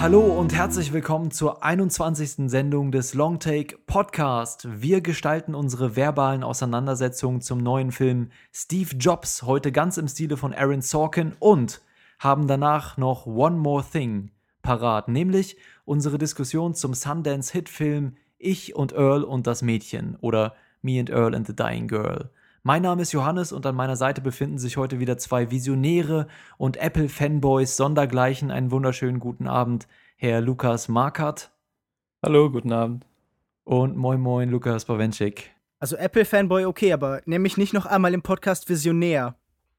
Hallo und herzlich willkommen zur 21. Sendung des Longtake Podcast. Wir gestalten unsere verbalen Auseinandersetzungen zum neuen Film Steve Jobs, heute ganz im Stile von Aaron Sorkin und haben danach noch One More Thing parat, nämlich unsere Diskussion zum Sundance-Hitfilm Ich und Earl und das Mädchen oder Me and Earl and the Dying Girl. Mein Name ist Johannes und an meiner Seite befinden sich heute wieder zwei Visionäre und Apple-Fanboys sondergleichen. Einen wunderschönen guten Abend, Herr Lukas Markert. Hallo, guten Abend. Und moin moin, Lukas Bawenschik. Also Apple-Fanboy okay, aber nenn mich nicht noch einmal im Podcast Visionär.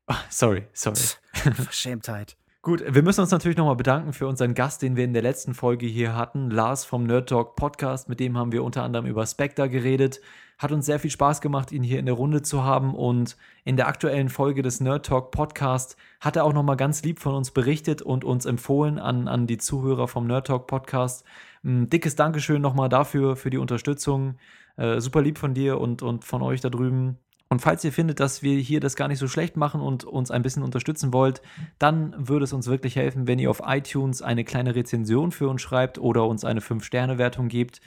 Oh, sorry, sorry. Verschämtheit. Gut, wir müssen uns natürlich nochmal bedanken für unseren Gast, den wir in der letzten Folge hier hatten, Lars vom Nerd Talk Podcast. Mit dem haben wir unter anderem über Spectre geredet. Hat uns sehr viel Spaß gemacht, ihn hier in der Runde zu haben. Und in der aktuellen Folge des Nerd Talk Podcast hat er auch nochmal ganz lieb von uns berichtet und uns empfohlen an, an die Zuhörer vom Nerd Talk Podcast. Ein dickes Dankeschön nochmal dafür, für die Unterstützung. Äh, super lieb von dir und, und von euch da drüben. Und falls ihr findet, dass wir hier das gar nicht so schlecht machen und uns ein bisschen unterstützen wollt, dann würde es uns wirklich helfen, wenn ihr auf iTunes eine kleine Rezension für uns schreibt oder uns eine 5-Sterne-Wertung gebt.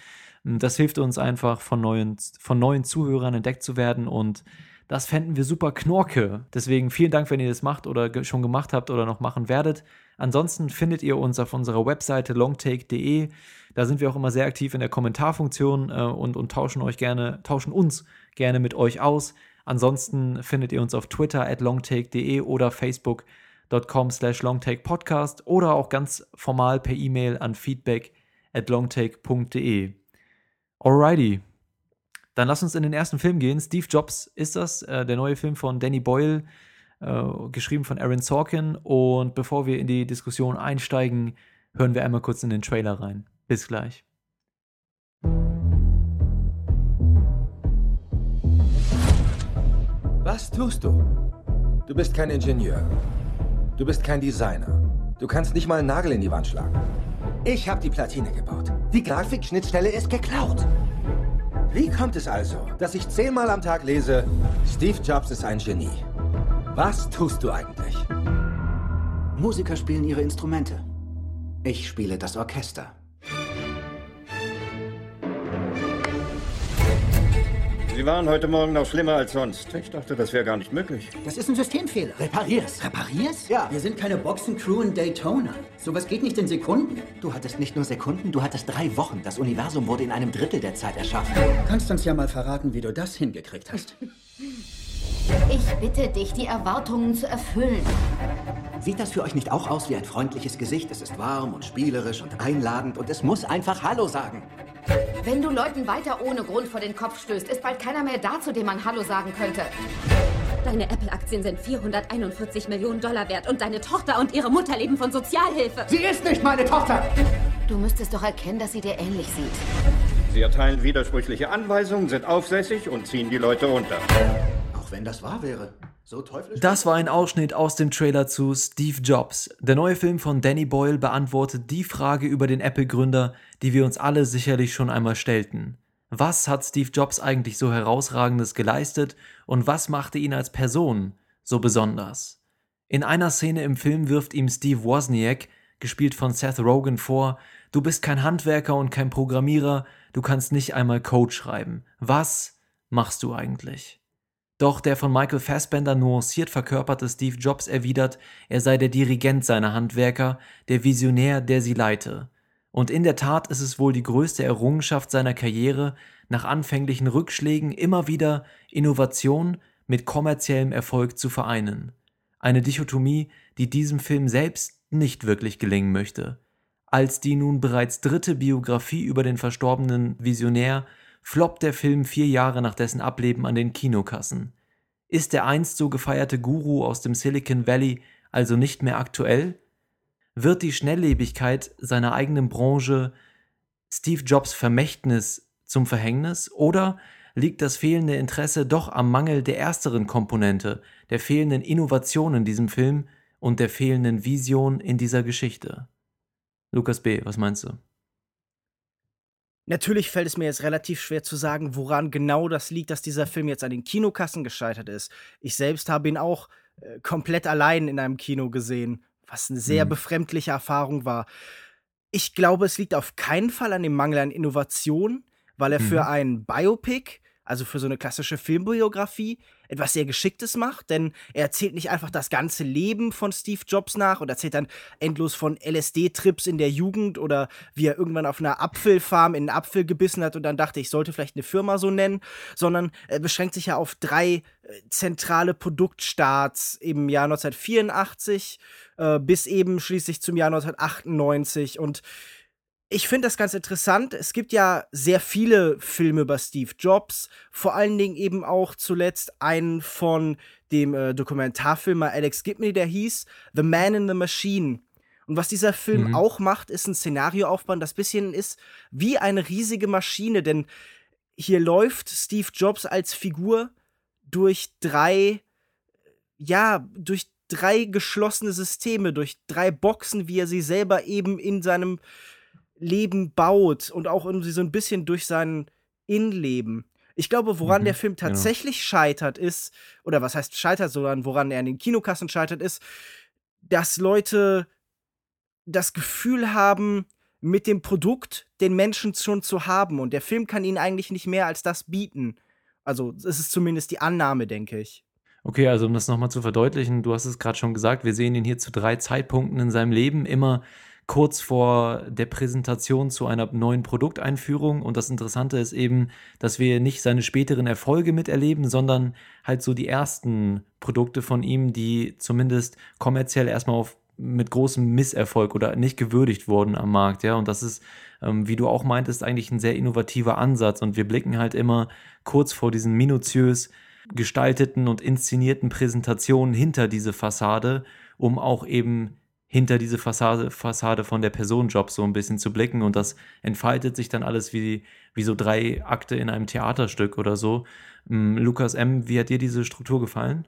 Das hilft uns einfach, von neuen, von neuen Zuhörern entdeckt zu werden und das fänden wir super knorke. Deswegen vielen Dank, wenn ihr das macht oder schon gemacht habt oder noch machen werdet. Ansonsten findet ihr uns auf unserer Webseite longtake.de. Da sind wir auch immer sehr aktiv in der Kommentarfunktion äh, und, und tauschen euch gerne, tauschen uns gerne mit euch aus. Ansonsten findet ihr uns auf Twitter at longtake.de oder facebook.com slash longtakepodcast oder auch ganz formal per E-Mail an feedback at longtake.de. Alrighty. Dann lass uns in den ersten Film gehen. Steve Jobs ist das, äh, der neue Film von Danny Boyle, äh, geschrieben von Aaron Sorkin. Und bevor wir in die Diskussion einsteigen, hören wir einmal kurz in den Trailer rein. Bis gleich. Was tust du? Du bist kein Ingenieur. Du bist kein Designer. Du kannst nicht mal einen Nagel in die Wand schlagen. Ich habe die Platine gebaut. Die Grafikschnittstelle ist geklaut. Wie kommt es also, dass ich zehnmal am Tag lese, Steve Jobs ist ein Genie? Was tust du eigentlich? Musiker spielen ihre Instrumente. Ich spiele das Orchester. Sie waren heute Morgen noch schlimmer als sonst. Ich dachte, das wäre gar nicht möglich. Das ist ein Systemfehler. Reparier's. Reparier's? Ja. Wir sind keine Boxencrew in Daytona. Sowas geht nicht in Sekunden. Du hattest nicht nur Sekunden, du hattest drei Wochen. Das Universum wurde in einem Drittel der Zeit erschaffen. Kannst uns ja mal verraten, wie du das hingekriegt hast. Ich bitte dich, die Erwartungen zu erfüllen. Sieht das für euch nicht auch aus wie ein freundliches Gesicht? Es ist warm und spielerisch und einladend und es muss einfach Hallo sagen. Wenn du Leuten weiter ohne Grund vor den Kopf stößt, ist bald keiner mehr da, zu dem man Hallo sagen könnte. Deine Apple-Aktien sind 441 Millionen Dollar wert und deine Tochter und ihre Mutter leben von Sozialhilfe. Sie ist nicht meine Tochter! Du müsstest doch erkennen, dass sie dir ähnlich sieht. Sie erteilen widersprüchliche Anweisungen, sind aufsässig und ziehen die Leute unter. Auch wenn das wahr wäre. So teuflisch. Das war ein Ausschnitt aus dem Trailer zu Steve Jobs. Der neue Film von Danny Boyle beantwortet die Frage über den Apple-Gründer, die wir uns alle sicherlich schon einmal stellten. Was hat Steve Jobs eigentlich so herausragendes geleistet und was machte ihn als Person so besonders? In einer Szene im Film wirft ihm Steve Wozniak, gespielt von Seth Rogen, vor, du bist kein Handwerker und kein Programmierer, du kannst nicht einmal Code schreiben. Was machst du eigentlich? Doch der von Michael Fassbender nuanciert verkörperte Steve Jobs erwidert, er sei der Dirigent seiner Handwerker, der Visionär, der sie leite. Und in der Tat ist es wohl die größte Errungenschaft seiner Karriere, nach anfänglichen Rückschlägen immer wieder Innovation mit kommerziellem Erfolg zu vereinen. Eine Dichotomie, die diesem Film selbst nicht wirklich gelingen möchte. Als die nun bereits dritte Biografie über den verstorbenen Visionär floppt der Film vier Jahre nach dessen Ableben an den Kinokassen. Ist der einst so gefeierte Guru aus dem Silicon Valley also nicht mehr aktuell? Wird die Schnelllebigkeit seiner eigenen Branche Steve Jobs Vermächtnis zum Verhängnis oder liegt das fehlende Interesse doch am Mangel der ersteren Komponente, der fehlenden Innovation in diesem Film und der fehlenden Vision in dieser Geschichte? Lukas B., was meinst du? Natürlich fällt es mir jetzt relativ schwer zu sagen, woran genau das liegt, dass dieser Film jetzt an den Kinokassen gescheitert ist. Ich selbst habe ihn auch äh, komplett allein in einem Kino gesehen, was eine sehr mhm. befremdliche Erfahrung war. Ich glaube, es liegt auf keinen Fall an dem Mangel an Innovation, weil er für Mhm. ein Biopic, also für so eine klassische Filmbiografie, etwas sehr Geschicktes macht, denn er erzählt nicht einfach das ganze Leben von Steve Jobs nach und erzählt dann endlos von LSD-Trips in der Jugend oder wie er irgendwann auf einer Apfelfarm in einen Apfel gebissen hat und dann dachte, ich sollte vielleicht eine Firma so nennen, sondern er beschränkt sich ja auf drei äh, zentrale Produktstarts im Jahr 1984 äh, bis eben schließlich zum Jahr 1998 und ich finde das ganz interessant. Es gibt ja sehr viele Filme über Steve Jobs, vor allen Dingen eben auch zuletzt einen von dem äh, Dokumentarfilmer Alex Gibney, der hieß The Man in the Machine. Und was dieser Film Mhm. auch macht, ist ein Szenario aufbauen, das bisschen ist wie eine riesige Maschine, denn hier läuft Steve Jobs als Figur durch drei, ja, durch drei geschlossene Systeme, durch drei Boxen, wie er sie selber eben in seinem Leben baut und auch irgendwie so ein bisschen durch sein Innenleben. Ich glaube, woran Mhm, der Film tatsächlich scheitert, ist, oder was heißt scheitert, sondern woran er in den Kinokassen scheitert, ist, dass Leute das Gefühl haben, mit dem Produkt den Menschen schon zu haben. Und der Film kann ihnen eigentlich nicht mehr als das bieten. Also, es ist zumindest die Annahme, denke ich. Okay, also um das nochmal zu verdeutlichen, du hast es gerade schon gesagt, wir sehen ihn hier zu drei Zeitpunkten in seinem Leben, immer kurz vor der Präsentation zu einer neuen Produkteinführung. Und das Interessante ist eben, dass wir nicht seine späteren Erfolge miterleben, sondern halt so die ersten Produkte von ihm, die zumindest kommerziell erstmal auf mit großem Misserfolg oder nicht gewürdigt wurden am Markt, ja. Und das ist, ähm, wie du auch meintest, eigentlich ein sehr innovativer Ansatz. Und wir blicken halt immer kurz vor diesen minutiös gestalteten und inszenierten Präsentationen hinter diese Fassade, um auch eben hinter diese Fassade, Fassade von der Person Job so ein bisschen zu blicken. Und das entfaltet sich dann alles wie, wie so drei Akte in einem Theaterstück oder so. Ähm, Lukas M., wie hat dir diese Struktur gefallen?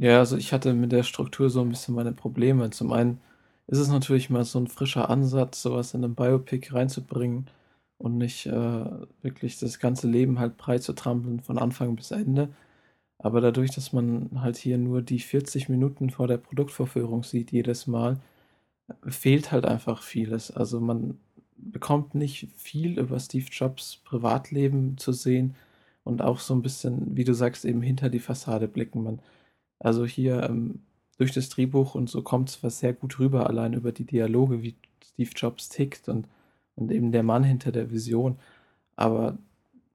Ja, also ich hatte mit der Struktur so ein bisschen meine Probleme. Zum einen ist es natürlich mal so ein frischer Ansatz, sowas in einem Biopic reinzubringen und nicht äh, wirklich das ganze Leben halt breit zu trampeln von Anfang bis Ende. Aber dadurch, dass man halt hier nur die 40 Minuten vor der Produktvorführung sieht, jedes Mal, fehlt halt einfach vieles. Also man bekommt nicht viel über Steve Jobs Privatleben zu sehen und auch so ein bisschen, wie du sagst, eben hinter die Fassade blicken. Man, also hier ähm, durch das Drehbuch und so kommt es was sehr gut rüber, allein über die Dialoge, wie Steve Jobs tickt und, und eben der Mann hinter der Vision. Aber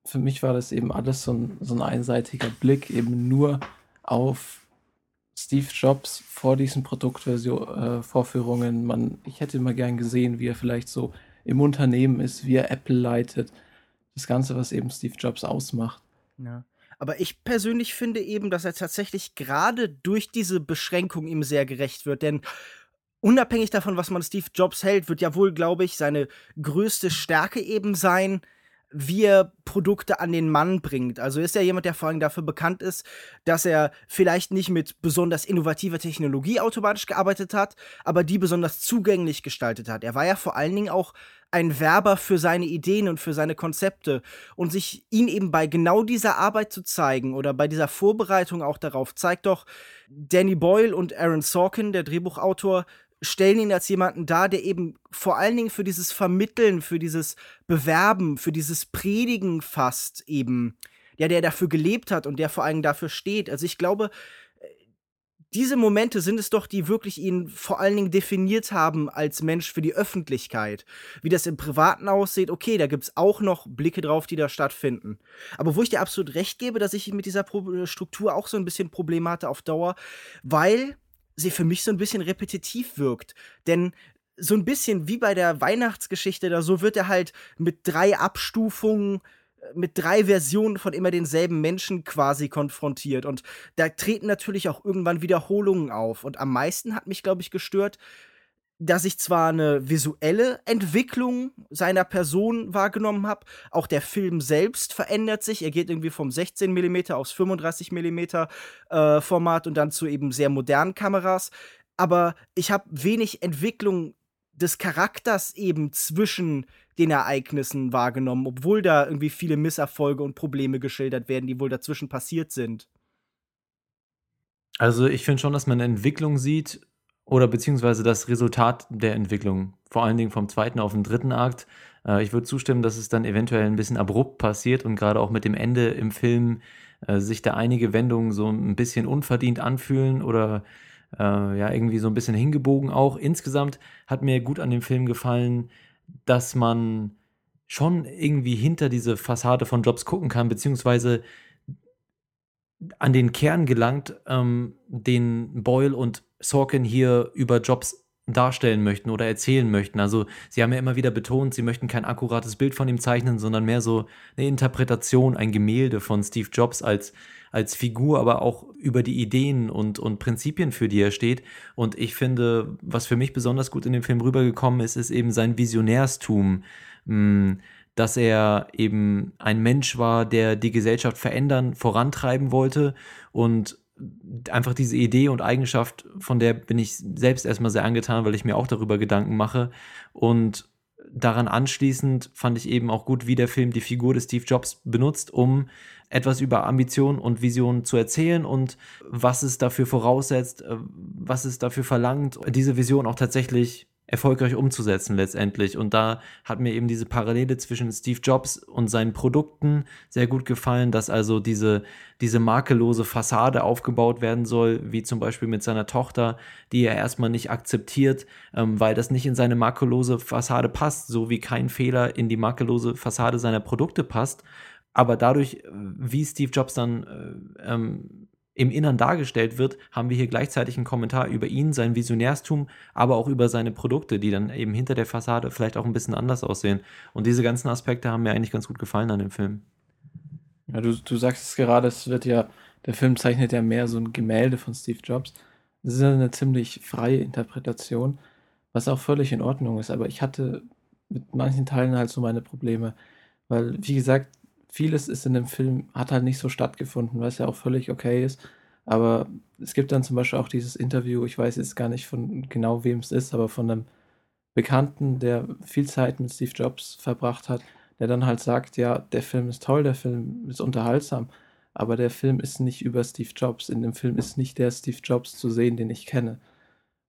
für mich war das eben alles so ein, so ein einseitiger Blick, eben nur auf Steve Jobs vor diesen Produktvorführungen. Man, ich hätte immer gern gesehen, wie er vielleicht so im Unternehmen ist, wie er Apple leitet. Das Ganze, was eben Steve Jobs ausmacht. Ja. Aber ich persönlich finde eben, dass er tatsächlich gerade durch diese Beschränkung ihm sehr gerecht wird. Denn unabhängig davon, was man Steve Jobs hält, wird ja wohl, glaube ich, seine größte Stärke eben sein, wie er Produkte an den Mann bringt. Also ist er jemand, der vor allem dafür bekannt ist, dass er vielleicht nicht mit besonders innovativer Technologie automatisch gearbeitet hat, aber die besonders zugänglich gestaltet hat. Er war ja vor allen Dingen auch ein Werber für seine Ideen und für seine Konzepte und sich ihn eben bei genau dieser Arbeit zu zeigen oder bei dieser Vorbereitung auch darauf zeigt doch Danny Boyle und Aaron Sorkin, der Drehbuchautor, stellen ihn als jemanden dar, der eben vor allen Dingen für dieses Vermitteln, für dieses Bewerben, für dieses Predigen fast eben, ja, der dafür gelebt hat und der vor allem dafür steht. Also ich glaube, diese Momente sind es doch, die wirklich ihn vor allen Dingen definiert haben als Mensch für die Öffentlichkeit. Wie das im Privaten aussieht, okay, da gibt es auch noch Blicke drauf, die da stattfinden. Aber wo ich dir absolut recht gebe, dass ich mit dieser Pro Struktur auch so ein bisschen Probleme hatte auf Dauer, weil sie für mich so ein bisschen repetitiv wirkt. Denn so ein bisschen wie bei der Weihnachtsgeschichte da so wird er halt mit drei Abstufungen mit drei Versionen von immer denselben Menschen quasi konfrontiert. Und da treten natürlich auch irgendwann Wiederholungen auf. Und am meisten hat mich, glaube ich, gestört, dass ich zwar eine visuelle Entwicklung seiner Person wahrgenommen habe, auch der Film selbst verändert sich. Er geht irgendwie vom 16 mm aufs 35 mm äh, Format und dann zu eben sehr modernen Kameras. Aber ich habe wenig Entwicklung des Charakters eben zwischen den Ereignissen wahrgenommen, obwohl da irgendwie viele Misserfolge und Probleme geschildert werden, die wohl dazwischen passiert sind. Also ich finde schon, dass man eine Entwicklung sieht oder beziehungsweise das Resultat der Entwicklung, vor allen Dingen vom zweiten auf den dritten Akt. Äh, ich würde zustimmen, dass es dann eventuell ein bisschen abrupt passiert und gerade auch mit dem Ende im Film äh, sich da einige Wendungen so ein bisschen unverdient anfühlen oder äh, ja, irgendwie so ein bisschen hingebogen auch. Insgesamt hat mir gut an dem Film gefallen, dass man schon irgendwie hinter diese Fassade von Jobs gucken kann, beziehungsweise an den Kern gelangt, ähm, den Boyle und Sorkin hier über Jobs darstellen möchten oder erzählen möchten. Also sie haben ja immer wieder betont, sie möchten kein akkurates Bild von ihm zeichnen, sondern mehr so eine Interpretation, ein Gemälde von Steve Jobs als, als Figur, aber auch über die Ideen und, und Prinzipien, für die er steht. Und ich finde, was für mich besonders gut in dem Film rübergekommen ist, ist eben sein Visionärstum. Hm, dass er eben ein Mensch war, der die Gesellschaft verändern, vorantreiben wollte und einfach diese Idee und Eigenschaft, von der bin ich selbst erstmal sehr angetan, weil ich mir auch darüber Gedanken mache. Und daran anschließend fand ich eben auch gut, wie der Film die Figur des Steve Jobs benutzt, um etwas über Ambition und Vision zu erzählen und was es dafür voraussetzt, äh, was es dafür verlangt, diese Vision auch tatsächlich erfolgreich umzusetzen letztendlich. Und da hat mir eben diese Parallele zwischen Steve Jobs und seinen Produkten sehr gut gefallen, dass also diese, diese makellose Fassade aufgebaut werden soll, wie zum Beispiel mit seiner Tochter, die er erstmal nicht akzeptiert, ähm, weil das nicht in seine makellose Fassade passt, so wie kein Fehler in die makellose Fassade seiner Produkte passt. Aber dadurch, äh, wie Steve Jobs dann äh, ähm, im Innern dargestellt wird, haben wir hier gleichzeitig einen Kommentar über ihn, sein Visionärstum, aber auch über seine Produkte, die dann eben hinter der Fassade vielleicht auch ein bisschen anders aussehen. Und diese ganzen Aspekte haben mir eigentlich ganz gut gefallen an dem Film. Ja, du, du sagst es gerade, es wird ja, der Film zeichnet ja mehr so ein Gemälde von Steve Jobs. Das ist eine ziemlich freie Interpretation, was auch völlig in Ordnung ist. Aber ich hatte mit manchen Teilen halt so meine Probleme, weil, wie gesagt, vieles ist in dem Film, hat halt nicht so stattgefunden, was ja auch völlig okay ist. Aber es gibt dann zum Beispiel auch dieses Interview, ich weiß jetzt gar nicht von genau wem es ist, aber von einem Bekannten, der viel Zeit mit Steve Jobs verbracht hat, der dann halt sagt, ja, der Film ist toll, der Film ist unterhaltsam, aber der Film ist nicht über Steve Jobs. In dem Film ist nicht der Steve Jobs zu sehen, den ich kenne.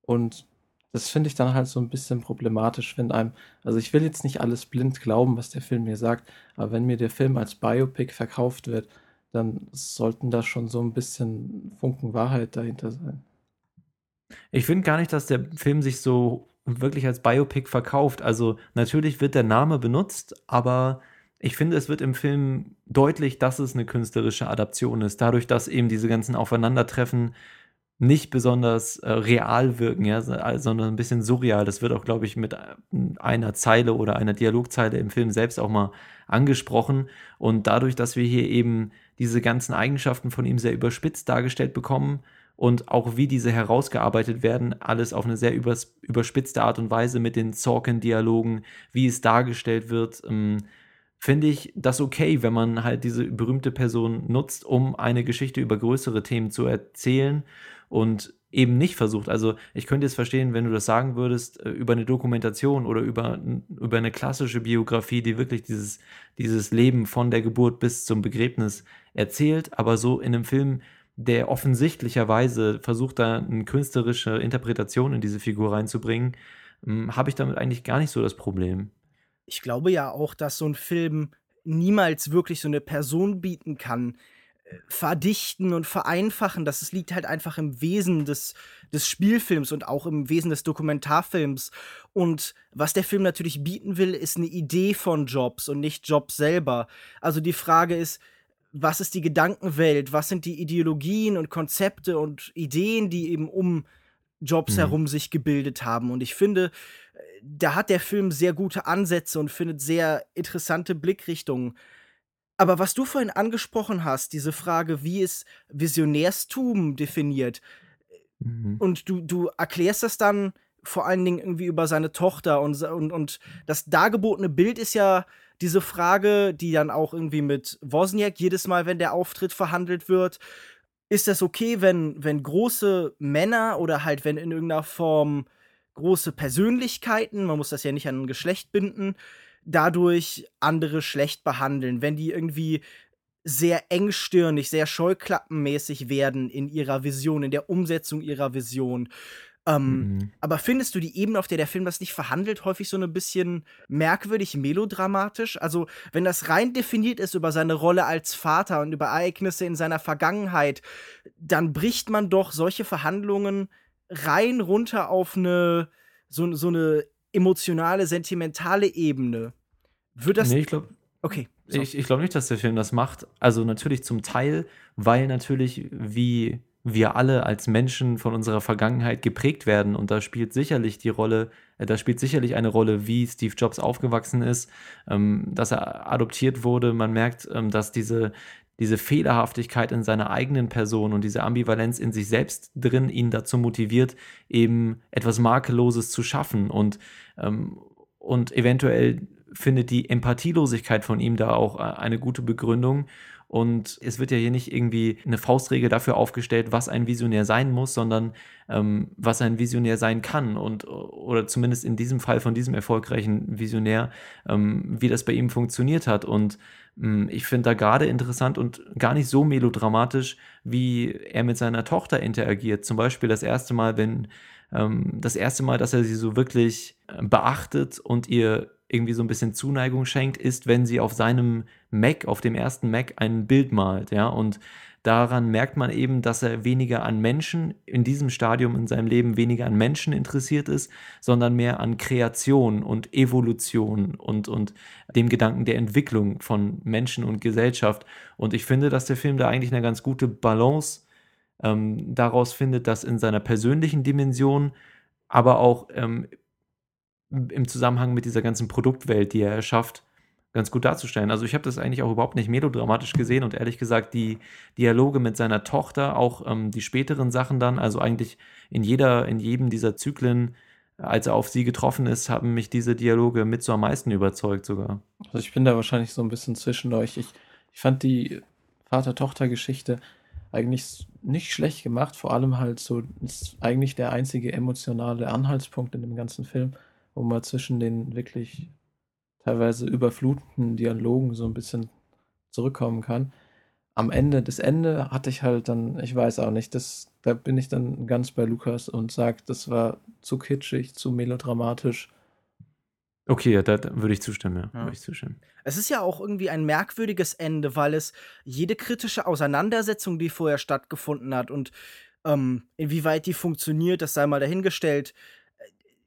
Und das finde ich dann halt so ein bisschen problematisch, wenn einem, also ich will jetzt nicht alles blind glauben, was der Film mir sagt, aber wenn mir der Film als Biopic verkauft wird, dann sollten da schon so ein bisschen Funken Wahrheit dahinter sein. Ich finde gar nicht, dass der Film sich so wirklich als Biopic verkauft. Also natürlich wird der Name benutzt, aber ich finde, es wird im Film deutlich, dass es eine künstlerische Adaption ist. Dadurch, dass eben diese ganzen Aufeinandertreffen nicht besonders äh, real wirken, ja, sondern ein bisschen surreal. Das wird auch, glaube ich, mit äh, einer Zeile oder einer Dialogzeile im Film selbst auch mal angesprochen. Und dadurch, dass wir hier eben diese ganzen Eigenschaften von ihm sehr überspitzt dargestellt bekommen und auch wie diese herausgearbeitet werden, alles auf eine sehr übers überspitzte Art und Weise mit den Sorkin-Dialogen, wie es dargestellt wird, ähm, finde ich das okay, wenn man halt diese berühmte Person nutzt, um eine Geschichte über größere Themen zu erzählen und eben nicht versucht. Also ich könnte jetzt verstehen, wenn du das sagen würdest, äh, über eine Dokumentation oder über, über eine klassische Biografie, die wirklich dieses, dieses Leben von der Geburt bis zum Begräbnis erzählt, aber so in einem Film, der offensichtlicherweise versucht, da eine künstlerische Interpretation in diese Figur reinzubringen, hm, habe ich damit eigentlich gar nicht so das Problem. Ich glaube ja auch, dass so ein Film niemals wirklich so eine Person bieten kann, verdichten und vereinfachen. Das liegt halt einfach im Wesen des, des Spielfilms und auch im Wesen des Dokumentarfilms. Und was der Film natürlich bieten will, ist eine Idee von Jobs und nicht Jobs selber. Also die Frage ist, was ist die Gedankenwelt? Was sind die Ideologien und Konzepte und Ideen, die eben um Jobs mhm. herum sich gebildet haben? Und ich finde, da hat der Film sehr gute Ansätze und findet sehr interessante Blickrichtungen. Aber was du vorhin angesprochen hast, diese Frage, wie ist Visionärstum definiert, mhm. und du, du erklärst das dann vor allen Dingen irgendwie über seine Tochter und, und, und das dargebotene Bild ist ja diese Frage, die dann auch irgendwie mit Wozniak jedes Mal, wenn der Auftritt verhandelt wird, ist das okay, wenn, wenn große Männer oder halt wenn in irgendeiner Form große Persönlichkeiten, man muss das ja nicht an ein Geschlecht binden, dadurch andere schlecht behandeln, wenn die irgendwie sehr engstirnig, sehr scheuklappenmäßig werden in ihrer Vision, in der Umsetzung ihrer Vision. Ähm, Mhm. Aber findest du die Ebene, auf der der Film das nicht verhandelt, häufig so ein bisschen merkwürdig melodramatisch? Also, wenn das rein definiert ist über seine Rolle als Vater und über Ereignisse in seiner Vergangenheit, dann bricht man doch solche Verhandlungen rein runter auf eine so, so eine emotionale, sentimentale Ebene. Wird das. Nee, ich glaube, Okay. so. Ich, ich glaube nicht, dass der Film das macht. Also natürlich zum Teil, weil natürlich wie wir alle als Menschen von unserer Vergangenheit geprägt werden und da spielt sicherlich die Rolle, äh, da spielt sicherlich eine Rolle, wie Steve Jobs aufgewachsen ist, ähm, dass er adoptiert wurde. Man merkt, ähm, dass diese diese Fehlerhaftigkeit in seiner eigenen Person und diese Ambivalenz in sich selbst drin ihn dazu motiviert, eben etwas Makelloses zu schaffen und, ähm, und eventuell findet die Empathielosigkeit von ihm da auch äh, eine gute Begründung. Und es wird ja hier nicht irgendwie eine Faustregel dafür aufgestellt, was ein Visionär sein muss, sondern ähm, was ein Visionär sein kann. Und oder zumindest in diesem Fall von diesem erfolgreichen Visionär, ähm, wie das bei ihm funktioniert hat. Und ähm, ich finde da gerade interessant und gar nicht so melodramatisch, wie er mit seiner Tochter interagiert. Zum Beispiel das erste Mal, wenn ähm, das erste Mal, dass er sie so wirklich äh, beachtet und ihr irgendwie so ein bisschen Zuneigung schenkt, ist, wenn sie auf seinem Mac, auf dem ersten Mac, ein Bild malt, ja, und daran merkt man eben, dass er weniger an Menschen, in diesem Stadium in seinem Leben weniger an Menschen interessiert ist, sondern mehr an Kreation und Evolution und, und dem Gedanken der Entwicklung von Menschen und Gesellschaft. Und ich finde, dass der Film da eigentlich eine ganz gute Balance ähm, daraus findet, dass in seiner persönlichen Dimension, aber auch ähm, im Zusammenhang mit dieser ganzen Produktwelt, die er erschafft, ganz gut darzustellen. Also ich habe das eigentlich auch überhaupt nicht melodramatisch gesehen und ehrlich gesagt die Dialoge mit seiner Tochter, auch ähm, die späteren Sachen dann, also eigentlich in jeder, in jedem dieser Zyklen, als er auf sie getroffen ist, haben mich diese Dialoge mit so am meisten überzeugt sogar. Also ich bin da wahrscheinlich so ein bisschen zwischen euch. Ich, ich fand die Vater-Tochter-Geschichte eigentlich nicht schlecht gemacht, vor allem halt so, ist eigentlich der einzige emotionale Anhaltspunkt in dem ganzen Film, wo man zwischen den wirklich teilweise überflutenden Dialogen so ein bisschen zurückkommen kann. Am Ende, das Ende hatte ich halt dann, ich weiß auch nicht, das, da bin ich dann ganz bei Lukas und sage, das war zu kitschig, zu melodramatisch. Okay, ja, da, da würde ich zustimmen, ja. Ja. Würde ich zustimmen. Es ist ja auch irgendwie ein merkwürdiges Ende, weil es jede kritische Auseinandersetzung, die vorher stattgefunden hat und ähm, inwieweit die funktioniert, das sei mal dahingestellt,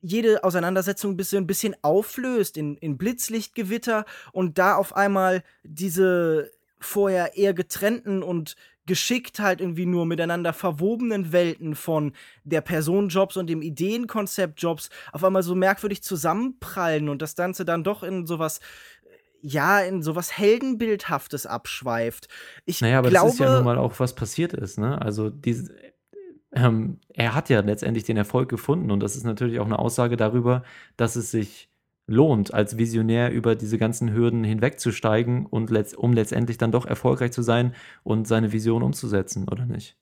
jede Auseinandersetzung ein bisschen, ein bisschen auflöst in, in Blitzlichtgewitter und da auf einmal diese vorher eher getrennten und geschickt halt irgendwie nur miteinander verwobenen Welten von der Person Jobs und dem Ideenkonzept Jobs auf einmal so merkwürdig zusammenprallen und das Ganze dann doch in sowas ja, in sowas Heldenbildhaftes abschweift. Ich Naja, aber glaube, das ist ja nun mal auch, was passiert ist, ne? Also diese, ähm, er hat ja letztendlich den Erfolg gefunden und das ist natürlich auch eine Aussage darüber, dass es sich lohnt, als Visionär über diese ganzen Hürden hinwegzusteigen und letzt, um letztendlich dann doch erfolgreich zu sein und seine Vision umzusetzen, oder nicht?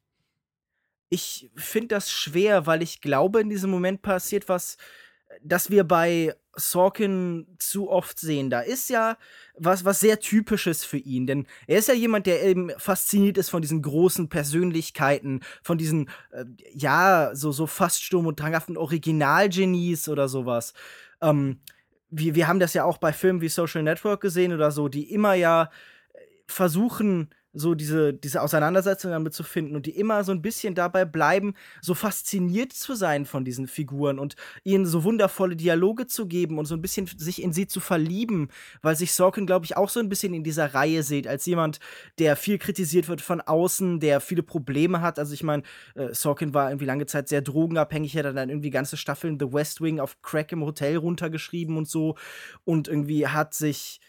ich finde das schwer, weil ich glaube, in diesem Moment passiert was, das wir bei Sorkin zu oft sehen. Da ist ja was, was sehr typisches für ihn, denn er ist ja jemand, der eben fasziniert ist von diesen großen Persönlichkeiten, von diesen, äh, ja, so, so fast sturm- und dranghaften Originalgenies oder sowas. Ähm, wir, wir haben das ja auch bei Filmen wie Social Network gesehen oder so, die immer ja äh, versuchen, so diese, diese Auseinandersetzung damit zu finden und die immer so ein bisschen dabei bleiben, so fasziniert zu sein von diesen Figuren und ihnen so wundervolle Dialoge zu geben und so ein bisschen sich in sie zu verlieben, weil sich Sorkin, glaube ich, auch so ein bisschen in dieser Reihe sieht, als jemand, der viel kritisiert wird von außen, der viele Probleme hat. Also ich meine, äh, Sorkin war irgendwie lange Zeit sehr drogenabhängig, hat dann irgendwie ganze Staffeln The West Wing auf Crack im Hotel runtergeschrieben und so und irgendwie hat sich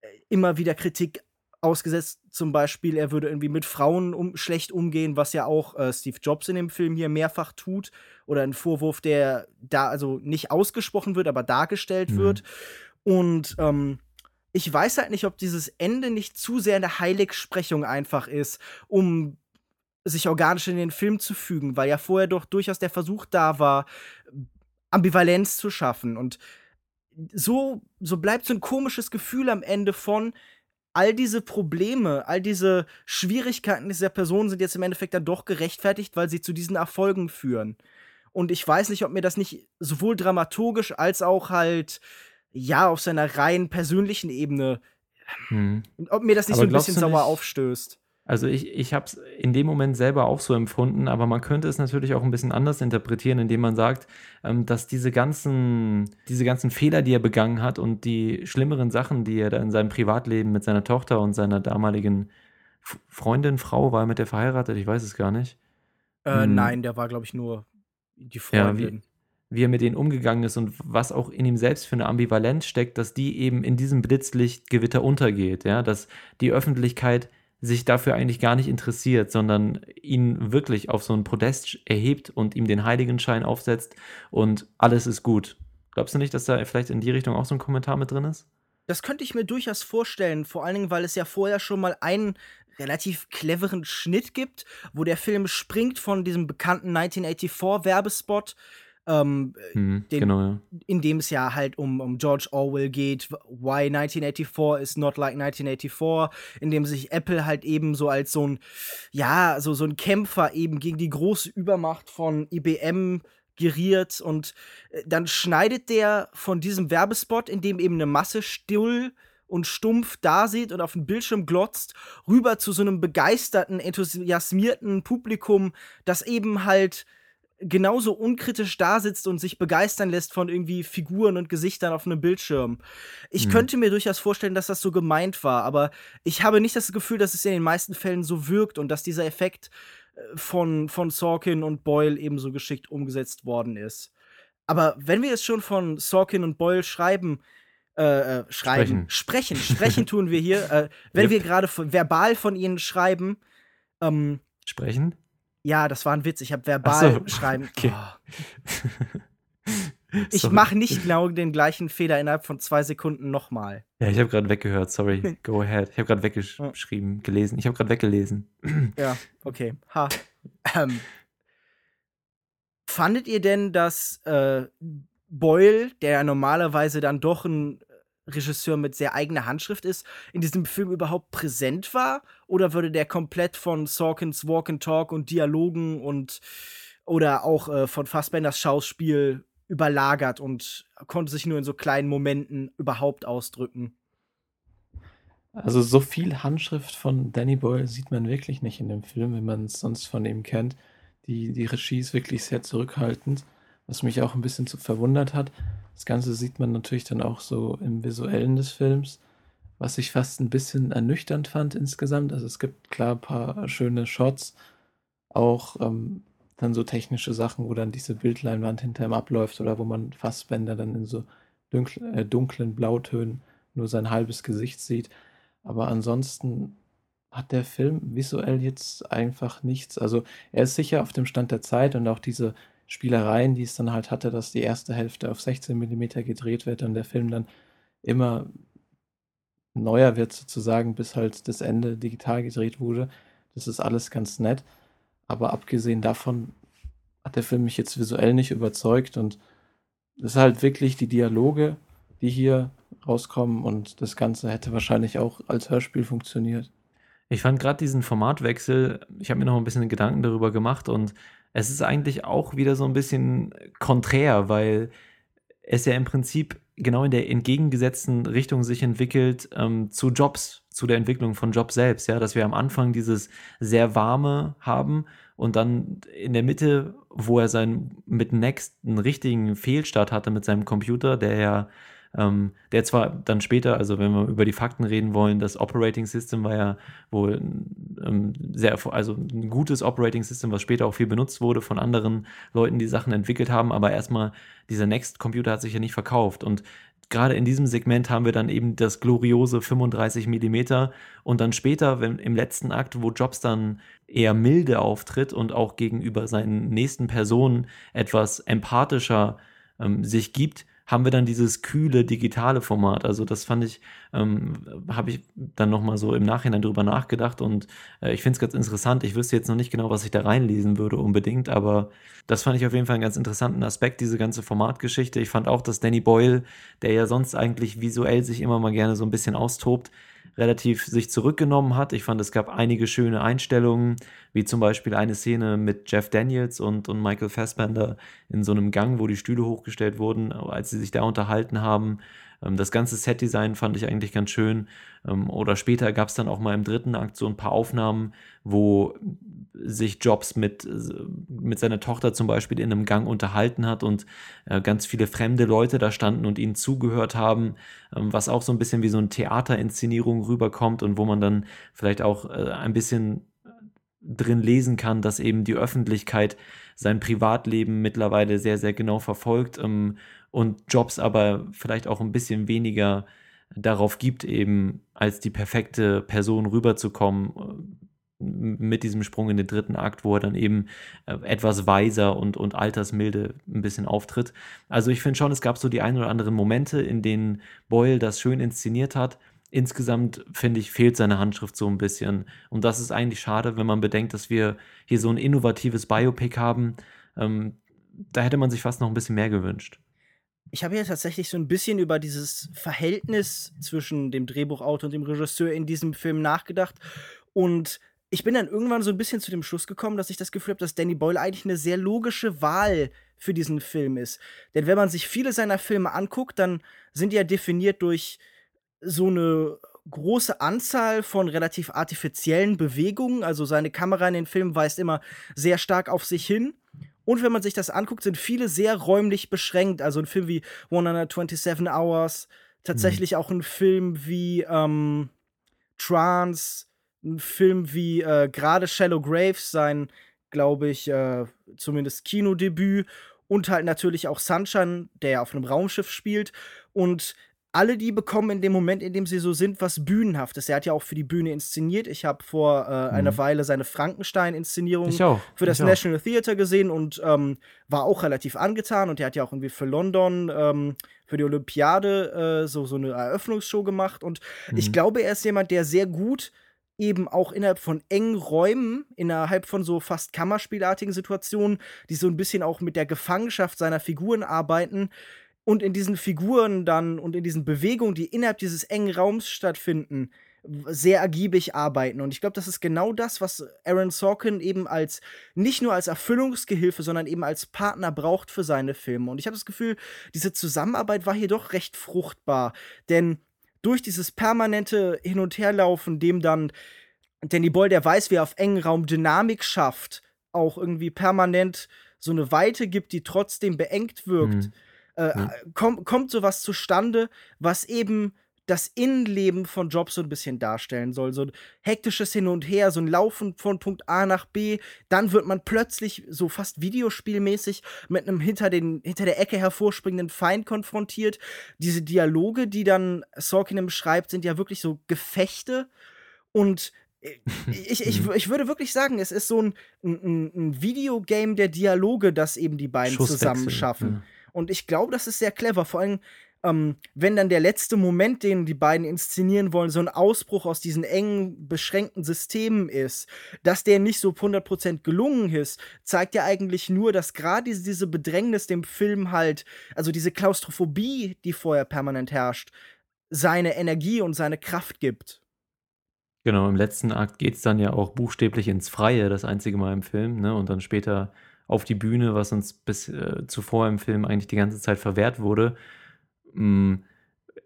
äh, immer wieder Kritik ausgesetzt, zum Beispiel, er würde irgendwie mit Frauen um, schlecht umgehen, was ja auch äh, Steve Jobs in dem Film hier mehrfach tut. Oder ein Vorwurf, der da also nicht ausgesprochen wird, aber dargestellt Mhm. wird. Und ähm, ich weiß halt nicht, ob dieses Ende nicht zu sehr eine Heiligsprechung einfach ist, um sich organisch in den Film zu fügen, weil ja vorher doch durchaus der Versuch da war, Ambivalenz zu schaffen. Und so, so bleibt so ein komisches Gefühl am Ende von, all diese Probleme, all diese Schwierigkeiten dieser Person sind jetzt im Endeffekt dann doch gerechtfertigt, weil sie zu diesen Erfolgen führen. Und ich weiß nicht, ob mir das nicht sowohl dramaturgisch als auch halt, ja, auf seiner rein persönlichen Ebene, hm. ob mir das nicht aber so ein bisschen sauer aufstößt. Also ich, ich habe es in dem Moment selber auch so empfunden, aber man könnte es natürlich auch ein bisschen anders interpretieren, indem man sagt, ähm, dass diese ganzen, diese ganzen Fehler, die er begangen hat und die schlimmeren Sachen, die er da in seinem Privatleben mit seiner Tochter und seiner damaligen Freundin, Frau, war er mit der verheiratet? Ich weiß es gar nicht. Äh, hm. Nein, der war, glaube ich, nur die Freundin. Ja, wie, wie er mit denen umgegangen ist und was auch in ihm selbst für eine Ambivalenz steckt, dass die eben in diesem Blitzlichtgewitter untergeht, ja, dass die Öffentlichkeit sich dafür eigentlich gar nicht interessiert, sondern ihn wirklich auf so einen Podest erhebt und ihm den Heiligenschein aufsetzt und alles ist gut. Glaubst du nicht, dass da vielleicht in die Richtung auch so ein Kommentar mit drin ist? Das könnte ich mir durchaus vorstellen, vor allen Dingen, weil es ja vorher schon mal einen relativ cleveren Schnitt gibt, wo der Film springt von diesem bekannten 1984-Werbespot ähm, hm, den, genau, ja. in dem es ja halt um, um George Orwell geht, Why 1984 is not like 1984, in dem sich Apple halt eben so als so ein, ja, so, so ein Kämpfer eben gegen die große Übermacht von IBM geriert und äh, dann schneidet der von diesem Werbespot, in dem eben eine Masse still und stumpf da sieht und auf den Bildschirm glotzt, rüber zu so einem begeisterten, enthusiasmierten Publikum, das eben halt genauso unkritisch da sitzt und sich begeistern lässt von irgendwie Figuren und Gesichtern auf einem Bildschirm. Ich mhm. könnte mir durchaus vorstellen, dass das so gemeint war, aber ich habe nicht das Gefühl, dass es in den meisten Fällen so wirkt und dass dieser Effekt äh, von, von Sorkin und Boyle ebenso geschickt umgesetzt worden ist. Aber wenn wir jetzt schon von Sorkin und Boyle schreiben, äh, äh, schreiben, sprechen, sprechen, sprechen tun wir hier, äh, wenn yep. wir gerade verbal von ihnen schreiben, ähm, sprechen? Ja, das war ein Witz. Ich habe verbal so. schreiben. Okay. Oh. Ich mache nicht genau den gleichen Fehler innerhalb von zwei Sekunden nochmal. Ja, ich habe gerade weggehört, sorry. Go ahead. Ich habe gerade weggeschrieben, gelesen. Ich habe gerade weggelesen. Ja, okay. Ha. Ähm. Fandet ihr denn, dass äh, Boyle, der ja normalerweise dann doch ein Regisseur mit sehr eigener Handschrift ist, in diesem Film überhaupt präsent war? Oder würde der komplett von Sorkins Walk and Talk und Dialogen und oder auch äh, von Fassbenders Schauspiel überlagert und konnte sich nur in so kleinen Momenten überhaupt ausdrücken? Also so viel Handschrift von Danny Boyle sieht man wirklich nicht in dem Film, wenn man es sonst von ihm kennt. Die, die Regie ist wirklich sehr zurückhaltend, was mich auch ein bisschen zu verwundert hat. Das Ganze sieht man natürlich dann auch so im Visuellen des Films, was ich fast ein bisschen ernüchternd fand insgesamt. Also es gibt klar ein paar schöne Shots, auch ähm, dann so technische Sachen, wo dann diese Bildleinwand hinter ihm abläuft oder wo man Fassbänder dann in so dunklen, äh, dunklen Blautönen nur sein halbes Gesicht sieht. Aber ansonsten hat der Film visuell jetzt einfach nichts. Also er ist sicher auf dem Stand der Zeit und auch diese Spielereien, die es dann halt hatte, dass die erste Hälfte auf 16 mm gedreht wird und der Film dann immer neuer wird sozusagen, bis halt das Ende digital gedreht wurde. Das ist alles ganz nett. Aber abgesehen davon hat der Film mich jetzt visuell nicht überzeugt und es ist halt wirklich die Dialoge, die hier rauskommen und das Ganze hätte wahrscheinlich auch als Hörspiel funktioniert. Ich fand gerade diesen Formatwechsel, ich habe mir noch ein bisschen Gedanken darüber gemacht und es ist eigentlich auch wieder so ein bisschen konträr, weil es ja im Prinzip genau in der entgegengesetzten Richtung sich entwickelt ähm, zu Jobs, zu der Entwicklung von Jobs selbst, ja, dass wir am Anfang dieses sehr warme haben und dann in der Mitte, wo er seinen mit Next einen richtigen Fehlstart hatte mit seinem Computer, der ja ähm, der zwar dann später, also wenn wir über die Fakten reden wollen, das Operating System war ja wohl ähm, sehr, also ein gutes Operating System, was später auch viel benutzt wurde von anderen Leuten, die Sachen entwickelt haben, aber erstmal dieser Next-Computer hat sich ja nicht verkauft. Und gerade in diesem Segment haben wir dann eben das gloriose 35 Millimeter. Und dann später, wenn im letzten Akt, wo Jobs dann eher milde auftritt und auch gegenüber seinen nächsten Personen etwas empathischer ähm, sich gibt, haben wir dann dieses kühle digitale Format. Also das fand ich, ähm, habe ich dann nochmal so im Nachhinein drüber nachgedacht und äh, ich finde es ganz interessant. Ich wüsste jetzt noch nicht genau, was ich da reinlesen würde unbedingt, aber das fand ich auf jeden Fall einen ganz interessanten Aspekt, diese ganze Formatgeschichte. Ich fand auch, dass Danny Boyle, der ja sonst eigentlich visuell sich immer mal gerne so ein bisschen austobt, relativ sich zurückgenommen hat. Ich fand, es gab einige schöne Einstellungen, wie zum Beispiel eine Szene mit Jeff Daniels und, und Michael Fassbender in so einem Gang, wo die Stühle hochgestellt wurden, als sie sich da unterhalten haben. Ähm, das ganze Setdesign fand ich eigentlich ganz schön. Ähm, oder später gab es dann auch mal im dritten Akt so ein paar Aufnahmen, wo sich Jobs mit, mit seiner Tochter zum Beispiel in einem Gang unterhalten hat und äh, ganz viele fremde Leute da standen und ihnen zugehört haben, ähm, was auch so ein bisschen wie so eine Theaterinszenierung rüberkommt und wo man dann vielleicht auch äh, ein bisschen drin lesen kann, dass eben die Öffentlichkeit sein Privatleben mittlerweile sehr, sehr genau verfolgt und Jobs aber vielleicht auch ein bisschen weniger darauf gibt, eben als die perfekte Person rüberzukommen äh, mit diesem Sprung in den dritten Akt, wo er dann eben äh, etwas weiser und, und altersmilde ein bisschen auftritt. Also ich finde schon, es gab so die ein oder anderen Momente, in denen Boyle das schön inszeniert hat. Insgesamt finde ich, fehlt seine Handschrift so ein bisschen. Und das ist eigentlich schade, wenn man bedenkt, dass wir hier so ein innovatives Biopic haben. Ähm, da hätte man sich fast noch ein bisschen mehr gewünscht ich habe ja tatsächlich so ein bisschen über dieses Verhältnis zwischen dem Drehbuchautor und dem Regisseur in diesem Film nachgedacht. Und ich bin dann irgendwann so ein bisschen zu dem Schluss gekommen, dass ich das Gefühl habe, dass Danny Boyle eigentlich eine sehr logische Wahl für diesen Film ist. Denn wenn man sich viele seiner Filme anguckt, dann sind die ja definiert durch so eine große Anzahl von relativ artifiziellen Bewegungen. Also seine Kamera in den Filmen weist immer sehr stark auf sich hin. Und wenn man sich das anguckt, sind viele sehr räumlich beschränkt. Also ein Film wie 127 Hours, tatsächlich mhm. auch ein Film wie ähm, Trance, ein Film wie äh, gerade Shallow Graves, sein, glaube ich, äh, zumindest Kinodebüt. Und halt natürlich auch Sunshine, der ja auf einem Raumschiff spielt. Und alle die bekommen in dem Moment, in dem sie so sind, was Bühnenhaftes. Er hat ja auch für die Bühne inszeniert. Ich habe vor äh, einer mhm. Weile seine Frankenstein-Inszenierung für das ich National auch. Theater gesehen und ähm, war auch relativ angetan. Und er hat ja auch irgendwie für London ähm, für die Olympiade äh, so, so eine Eröffnungsshow gemacht. Und mhm. ich glaube, er ist jemand, der sehr gut eben auch innerhalb von engen Räumen, innerhalb von so fast Kammerspielartigen Situationen, die so ein bisschen auch mit der Gefangenschaft seiner Figuren arbeiten, und in diesen Figuren dann und in diesen Bewegungen, die innerhalb dieses engen Raums stattfinden, sehr ergiebig arbeiten. Und ich glaube, das ist genau das, was Aaron Sorkin eben als nicht nur als Erfüllungsgehilfe, sondern eben als Partner braucht für seine Filme. Und ich habe das Gefühl, diese Zusammenarbeit war hier doch recht fruchtbar. Denn durch dieses permanente Hin- und Herlaufen, dem dann Danny Boyle, der weiß, wie er auf engen Raum Dynamik schafft, auch irgendwie permanent so eine Weite gibt, die trotzdem beengt wirkt. Mhm äh, ja. komm, kommt sowas zustande, was eben das Innenleben von Jobs so ein bisschen darstellen soll. So ein hektisches Hin und Her, so ein Laufen von Punkt A nach B. Dann wird man plötzlich so fast videospielmäßig mit einem hinter, den, hinter der Ecke hervorspringenden Feind konfrontiert. Diese Dialoge, die dann Sorkin beschreibt, sind ja wirklich so Gefechte. Und äh, ich, ich, ich würde wirklich sagen, es ist so ein, ein, ein Videogame der Dialoge, das eben die beiden zusammen schaffen. Ja. Und ich glaube, das ist sehr clever. Vor allem, ähm, wenn dann der letzte Moment, den die beiden inszenieren wollen, so ein Ausbruch aus diesen engen, beschränkten Systemen ist, dass der nicht so 100% gelungen ist, zeigt ja eigentlich nur, dass gerade diese, Bedrängnis dem Film halt, also diese Klaustrophobie, die vorher permanent herrscht, seine Energie und seine Kraft gibt. Genau, im letzten Akt geht es dann ja auch buchstäblich ins Freie, das einzige Mal im Film, ne? Und dann später auf die Bühne, was uns bis äh, zuvor im Film eigentlich die ganze Zeit verwehrt wurde. Mm,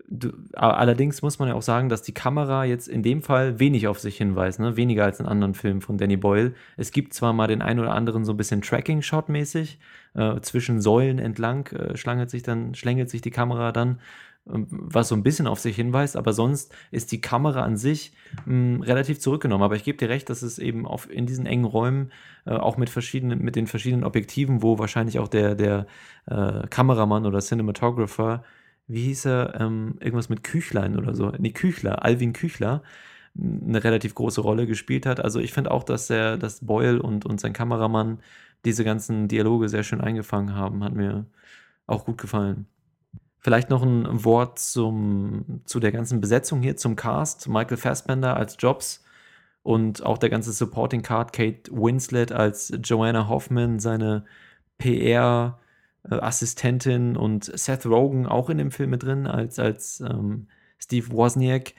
du, allerdings muss man ja auch sagen, dass die Kamera jetzt in dem Fall wenig auf sich hinweist, ne? weniger als in anderen Filmen von Danny Boyle. Es gibt zwar mal den einen oder anderen so ein bisschen Tracking-Shot-mäßig, äh, zwischen Säulen entlang äh, schlängelt sich dann, schlängelt sich die Kamera dann was so ein bisschen auf sich hinweist, aber sonst ist die Kamera an sich mh, hm, relativ zurückgenommen. Aber ich gebe dir recht, dass es eben auf, in diesen engen Räumen, äh, auch mit verschiedenen, mit den verschiedenen Objektiven, wo wahrscheinlich auch der, der äh, Kameramann oder Cinematographer, wie hieß er, ähm, irgendwas mit Küchlein oder so, nee, Küchler, Alvin Küchler, eine relativ große Rolle gespielt hat. Also ich finde auch, dass er, dass Boyle und, und sein Kameramann diese ganzen Dialoge sehr schön eingefangen haben. Hat mir auch gut gefallen. Vielleicht noch ein Wort zum, zu der ganzen Besetzung hier, zum Cast. Michael Fassbender als Jobs und auch der ganze Supporting Card, Kate Winslet als Joanna Hoffman, seine PR-Assistentin und Seth Rogen auch in dem Film mit drin als, als ähm, Steve Wozniak.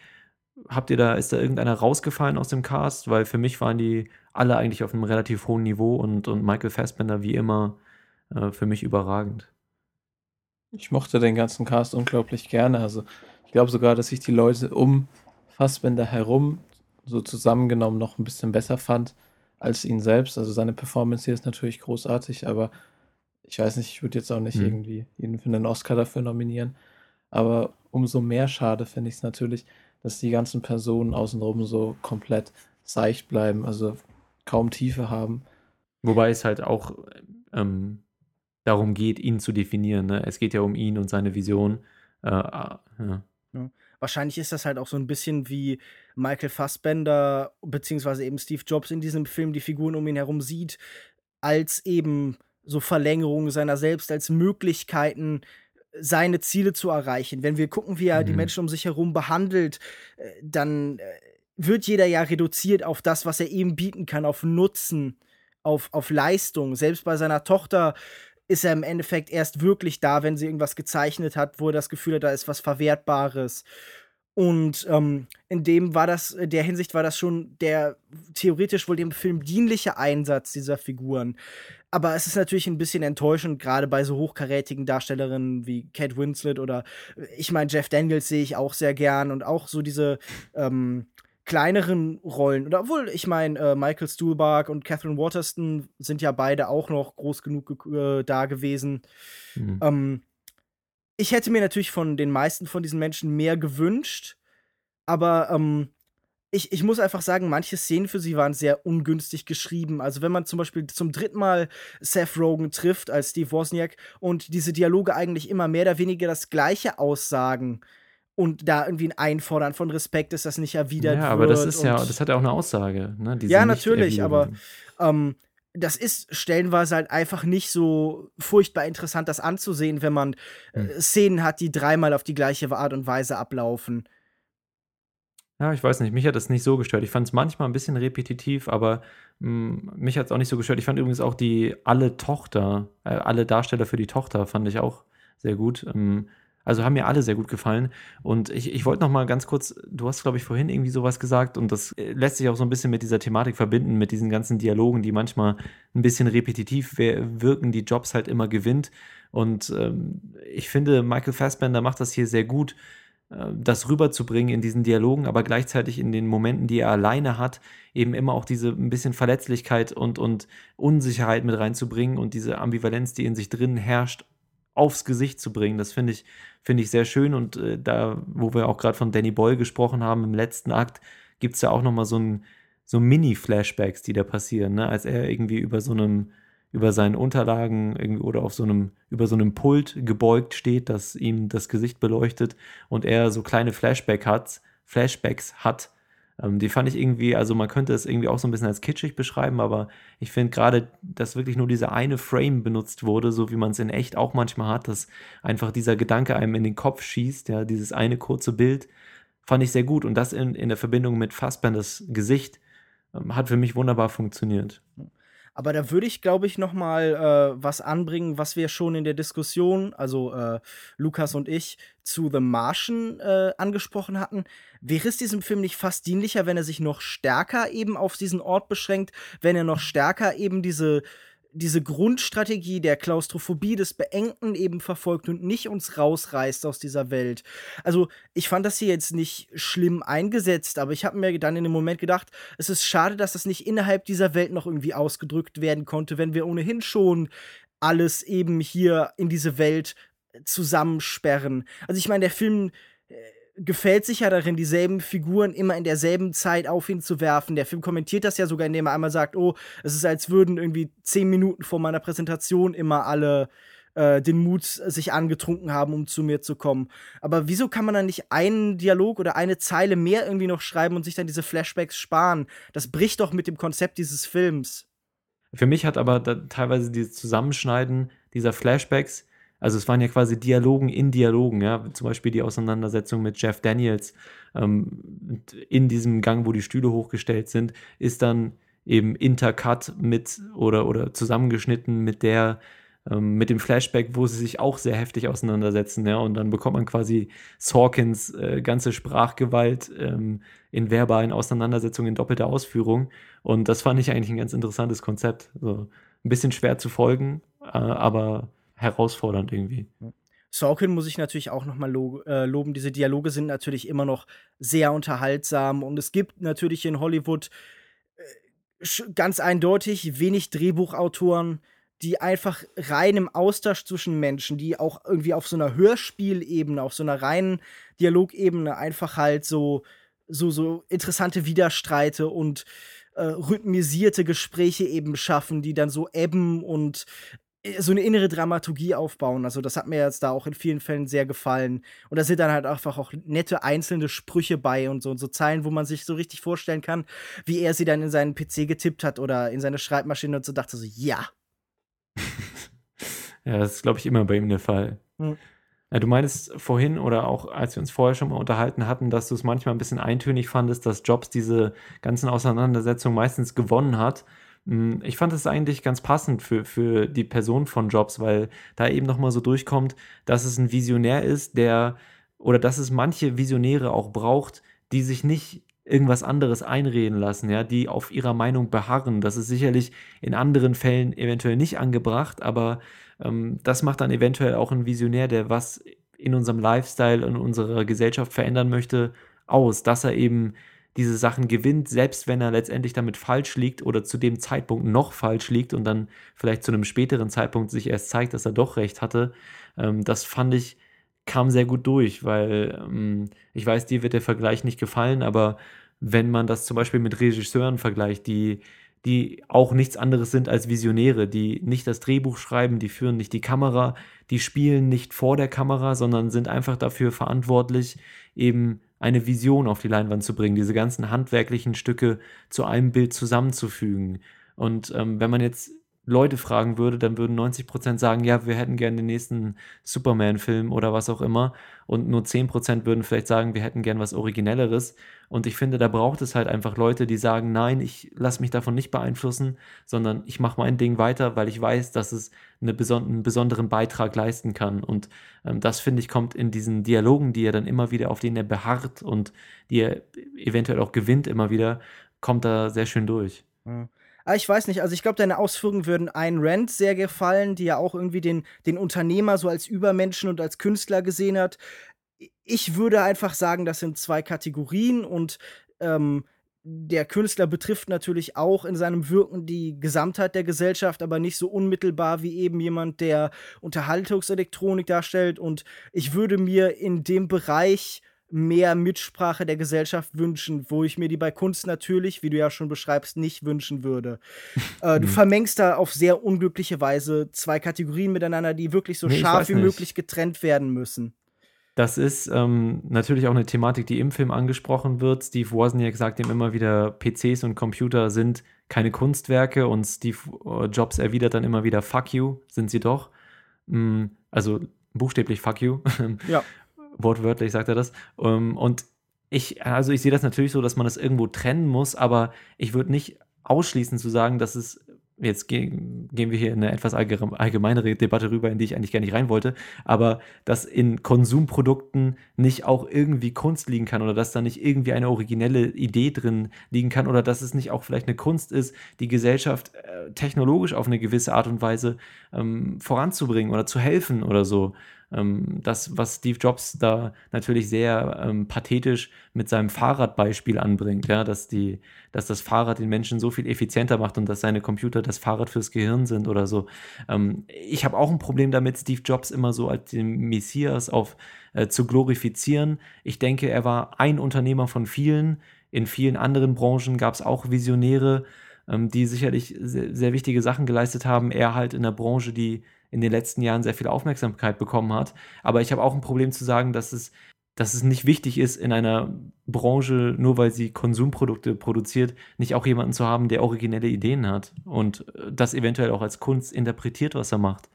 habt ihr da, ist da irgendeiner rausgefallen aus dem Cast? Weil für mich waren die alle eigentlich auf einem relativ hohen Niveau und, und Michael Fassbender wie immer äh, für mich überragend. Ich mochte den ganzen Cast unglaublich gerne. Also ich glaube sogar, dass ich die Leute um Fassbender herum so zusammengenommen noch ein bisschen besser fand als ihn selbst. Also seine Performance hier ist natürlich großartig, aber ich weiß nicht, ich würde jetzt auch nicht Mhm. irgendwie ihn für einen Oscar dafür nominieren. Aber umso mehr schade finde ich es natürlich, dass die ganzen Personen außenrum so komplett seicht bleiben, also kaum Tiefe haben. Wobei es halt auch ähm, darum geht, ihn zu definieren. Ne? Es geht ja um ihn und seine Vision. Äh, ah, ja. Wahrscheinlich ist das halt auch so ein bisschen wie Michael Fassbender beziehungsweise eben Steve Jobs in diesem Film die Figuren um ihn herum sieht, als eben so Verlängerung seiner selbst, als Möglichkeiten, seine Ziele zu erreichen. Wenn wir gucken, wie er die Mhm. Menschen um sich herum behandelt, äh, dann äh, wird jeder ja reduziert auf das, was er ihm bieten kann, auf Nutzen, auf, auf Leistung. Selbst bei seiner Tochter ist er im Endeffekt erst wirklich da, wenn sie irgendwas gezeichnet hat, wo er das Gefühl hat, da ist was Verwertbares. Und ähm, in dem war das, in der Hinsicht war das schon der theoretisch wohl dem Film dienliche Einsatz dieser Figuren. Aber es ist natürlich ein bisschen enttäuschend, gerade bei so hochkarätigen Darstellerinnen wie Kate Winslet oder ich meine, Jeff Daniels sehe ich auch sehr gern und auch so diese ähm, kleineren Rollen. Oder obwohl, ich meine, äh, Michael Stuhlbarg und Catherine Waterston sind ja beide auch noch groß genug äh, da gewesen. Mhm. Ähm, ich hätte mir natürlich von den meisten von diesen Menschen mehr gewünscht, aber ähm, ich, ich muss einfach sagen, manche Szenen für sie waren sehr ungünstig geschrieben. Also wenn man zum Beispiel zum dritten Mal Seth Rogen trifft als Steve Wozniak und diese Dialoge eigentlich immer mehr oder weniger das Gleiche aussagen und da irgendwie ein Einfordern von Respekt ist, das nicht erwidert ja, wird. aber das ist ja, das hat ja auch eine Aussage. Ne, ja, natürlich, aber ähm, das ist stellenweise halt einfach nicht so furchtbar interessant, das anzusehen, wenn man Hm. äh, Szenen hat, die dreimal auf die gleiche Art und Weise ablaufen. Ja, ich weiß nicht, mich hat das nicht so gestört. Ich fand es manchmal ein bisschen repetitiv, aber mh, mich hat es auch nicht so gestört. Ich fand übrigens auch die alle Tochter, äh, alle Darsteller für die Tochter fand ich auch sehr gut. Ähm, also haben mir alle sehr gut gefallen. Und ich, ich wollte noch mal ganz kurz, du hast, glaube ich, vorhin irgendwie sowas gesagt und das äh, lässt sich auch so ein bisschen mit dieser Thematik verbinden, mit diesen ganzen Dialogen, die manchmal ein bisschen repetitiv wirken, die Jobs halt immer gewinnt. Und ähm, ich finde, Michael Fassbender macht das hier sehr gut, äh, das rüberzubringen in diesen Dialogen, aber gleichzeitig in den Momenten, die er alleine hat, eben immer auch diese ein bisschen Verletzlichkeit und, und Unsicherheit mit reinzubringen und diese Ambivalenz, die in sich drin herrscht, aufs Gesicht zu bringen. Das finde ich, finde ich sehr schön und äh, da, wo wir auch gerade von Danny Boyle gesprochen haben, im letzten Akt gibt es ja auch nochmal so ein so Mini-Flashbacks, die da passieren, ne? als er irgendwie über so einem über seinen Unterlagen irgendwie oder auf so einem, über so einem Pult gebeugt steht, das ihm das Gesicht beleuchtet und er so kleine Flashback hat, Flashbacks hat. Ähm, die fand ich irgendwie, also man könnte es irgendwie auch so ein bisschen als kitschig beschreiben, aber ich finde gerade, dass wirklich nur dieser eine Frame benutzt wurde, so wie man es in echt auch manchmal hat, dass einfach dieser Gedanke einem in den Kopf schießt, ja, dieses eine kurze Bild, fand ich sehr gut und das in, in der Verbindung mit Fassbenders Gesicht ähm, hat für mich wunderbar funktioniert. Aber da würde ich, glaube ich, noch mal äh, was anbringen, was wir schon in der Diskussion, also äh, Lukas und ich, zu The Martian äh, angesprochen hatten. Wäre es diesem Film nicht fast dienlicher, wenn er sich noch stärker eben auf diesen Ort beschränkt, wenn er noch stärker eben diese diese Grundstrategie der Klaustrophobie des Beengten eben verfolgt und nicht uns rausreißt aus dieser Welt. Also, ich fand das hier jetzt nicht schlimm eingesetzt, aber ich habe mir dann in dem Moment gedacht, es ist schade, dass das nicht innerhalb dieser Welt noch irgendwie ausgedrückt werden konnte, wenn wir ohnehin schon alles eben hier in diese Welt zusammensperren. Also, ich meine, der Film gefällt sich ja darin, dieselben Figuren immer in derselben Zeit auf ihn zu werfen. Der Film kommentiert das ja sogar, indem er einmal sagt, oh, es ist, als würden irgendwie zehn Minuten vor meiner Präsentation immer alle äh, den Mut sich angetrunken haben, um zu mir zu kommen. Aber wieso kann man dann nicht einen Dialog oder eine Zeile mehr irgendwie noch schreiben und sich dann diese Flashbacks sparen? Das bricht doch mit dem Konzept dieses Films. Für mich hat aber teilweise dieses Zusammenschneiden dieser Flashbacks, also es waren ja quasi Dialogen in Dialogen, ja, zum Beispiel die Auseinandersetzung mit Jeff Daniels ähm, in diesem Gang, wo die Stühle hochgestellt sind, ist dann eben intercut mit oder, oder zusammengeschnitten mit der ähm, mit dem Flashback, wo sie sich auch sehr heftig auseinandersetzen, ja, und dann bekommt man quasi Sorkins äh, ganze Sprachgewalt ähm, in verbalen Auseinandersetzungen in doppelter Ausführung. Und das fand ich eigentlich ein ganz interessantes Konzept. So, ein bisschen schwer zu folgen, äh, aber herausfordernd irgendwie. Sorkin muss ich natürlich auch noch mal lo äh, loben. Diese Dialoge sind natürlich immer noch sehr unterhaltsam und es gibt natürlich in Hollywood äh, ganz eindeutig wenig Drehbuchautoren, die einfach rein im Austausch zwischen Menschen, die auch irgendwie auf so einer Hörspielebene, auf so einer reinen Dialogebene einfach halt so so so interessante Widerstreite und äh, rhythmisierte Gespräche eben schaffen, die dann so ebben und so eine innere Dramaturgie aufbauen. Also, das hat mir jetzt da auch in vielen Fällen sehr gefallen. Und da sind dann halt einfach auch nette einzelne Sprüche bei und so, und so Zeilen, wo man sich so richtig vorstellen kann, wie er sie dann in seinen PC getippt hat oder in seine Schreibmaschine und so dachte so, ja. ja, das ist, glaube ich, immer bei ihm der Fall. Hm. Ja, du meinst vorhin oder auch als wir uns vorher schon mal unterhalten hatten, dass du es manchmal ein bisschen eintönig fandest, dass Jobs diese ganzen Auseinandersetzungen meistens gewonnen hat. Hm, ich fand es eigentlich ganz passend für, für die Person von Jobs, weil da eben nochmal so durchkommt, dass es ein Visionär ist, der oder dass es manche Visionäre auch braucht, die sich nicht irgendwas anderes einreden lassen, ja, die auf ihrer Meinung beharren. Das ist sicherlich in anderen Fällen eventuell nicht angebracht, aber ähm, das macht dann eventuell auch ein Visionär, der was in unserem Lifestyle und unserer Gesellschaft verändern möchte, aus, dass er eben diese Sachen gewinnt, selbst wenn er letztendlich damit falsch liegt oder zu dem Zeitpunkt noch falsch liegt und dann vielleicht zu einem späteren Zeitpunkt sich erst zeigt, dass er doch recht hatte. Ähm, das fand ich, kam sehr gut durch, weil ähm, ich weiß, dir wird der Vergleich nicht gefallen, aber wenn man das zum Beispiel mit Regisseuren vergleicht, die, die auch nichts anderes sind als Visionäre, die nicht das Drehbuch schreiben, die führen nicht die Kamera, die spielen nicht vor der Kamera, sondern sind einfach dafür verantwortlich, eben eine Vision auf die Leinwand zu bringen, diese ganzen handwerklichen Stücke zu einem Bild zusammenzufügen. Und ähm, wenn man jetzt Leute fragen würde, dann würden 90% sagen, ja, wir hätten gerne den nächsten Superman-Film oder was auch immer. Und nur 10% würden vielleicht sagen, wir hätten gern was Originelleres. Und ich finde, da braucht es halt einfach Leute, die sagen, nein, ich lasse mich davon nicht beeinflussen, sondern ich mache mein Ding weiter, weil ich weiß, dass es eine beson einen besonderen Beitrag leisten kann. Und ähm, das, finde ich, kommt in diesen Dialogen, die er dann immer wieder, auf denen er beharrt und die er eventuell auch gewinnt immer wieder, kommt da sehr schön durch. Ja. Ah, ich weiß nicht, also ich glaube, deine Ausführungen würden Ayn Rand sehr gefallen, die ja auch irgendwie den, den Unternehmer so als Übermenschen und als Künstler gesehen hat. Ich würde einfach sagen, das sind zwei Kategorien und ähm, der Künstler betrifft natürlich auch in seinem Wirken die Gesamtheit der Gesellschaft, aber nicht so unmittelbar wie eben jemand, der Unterhaltungselektronik darstellt. Und ich würde mir in dem Bereich mehr Mitsprache der Gesellschaft wünschen, wo ich mir die bei Kunst natürlich, wie du ja schon beschreibst, nicht wünschen würde. äh, du hm. vermengst da auf sehr unglückliche Weise zwei Kategorien miteinander, die wirklich so nee, scharf wie nicht. möglich getrennt werden müssen. Das ist ähm, natürlich auch eine Thematik, die im Film angesprochen wird. Steve Wozniak sagt ihm immer wieder, PCs und Computer sind keine Kunstwerke und Steve äh, Jobs erwidert dann immer wieder, fuck you, sind sie doch. Mm, also buchstäblich fuck you. Ja. Wortwörtlich sagt er das. Ähm, und ich, also ich sehe das natürlich so, dass man das irgendwo trennen muss, aber ich würde nicht ausschließen zu sagen, dass es jetzt gehen, gehen wir hier in eine etwas allgemeinere Debatte rüber, in die ich eigentlich gar nicht rein wollte, aber dass in Konsumprodukten nicht auch irgendwie Kunst liegen kann oder dass da nicht irgendwie eine originelle Idee drin liegen kann oder dass es nicht auch vielleicht eine Kunst ist, die Gesellschaft äh, technologisch auf eine gewisse Art und Weise ähm, voranzubringen oder zu helfen oder so ähm, das, was Steve Jobs da natürlich sehr ähm, pathetisch mit seinem Fahrradbeispiel anbringt, ja, dass, die, dass das Fahrrad den Menschen so viel effizienter macht und dass seine Computer das Fahrrad fürs Gehirn sind oder so. Ähm, ich habe auch ein Problem damit, Steve Jobs immer so als den Messias auf, äh, zu glorifizieren. Ich denke, er war ein Unternehmer von vielen. In vielen anderen Branchen gab es auch Visionäre, ähm, die sicherlich sehr, sehr wichtige Sachen geleistet haben. Er halt in der Branche, die in den letzten Jahren sehr viel Aufmerksamkeit bekommen hat. Aber ich habe auch ein Problem zu sagen, dass es, dass es nicht wichtig ist, in einer Branche, nur weil sie Konsumprodukte produziert, nicht auch jemanden zu haben, der originelle Ideen hat und äh, das eventuell auch als Kunst interpretiert, was er macht.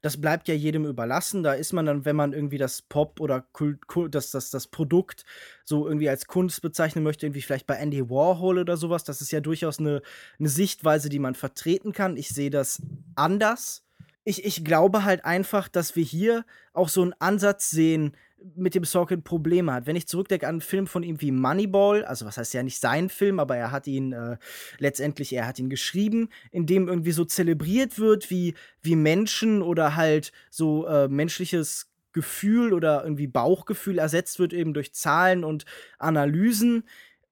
Das bleibt ja jedem überlassen. Da ist man dann, wenn man irgendwie das Pop oder Kult, Kult, das, das, das Produkt so irgendwie als Kunst bezeichnen möchte, irgendwie vielleicht bei Andy Warhol oder sowas, das ist ja durchaus eine, eine Sichtweise, die man vertreten kann. Ich sehe das anders ich, ich glaube halt einfach, dass wir hier auch so einen Ansatz sehen, mit dem Sorkin Probleme hat. Wenn ich zurückdenke an einen Film von ihm wie Moneyball, also was heißt ja nicht sein Film, aber er hat ihn äh, letztendlich, er hat ihn geschrieben, in dem irgendwie so zelebriert wird, wie, wie Menschen oder halt so äh, menschliches Gefühl oder irgendwie Bauchgefühl ersetzt wird eben durch Zahlen und Analysen.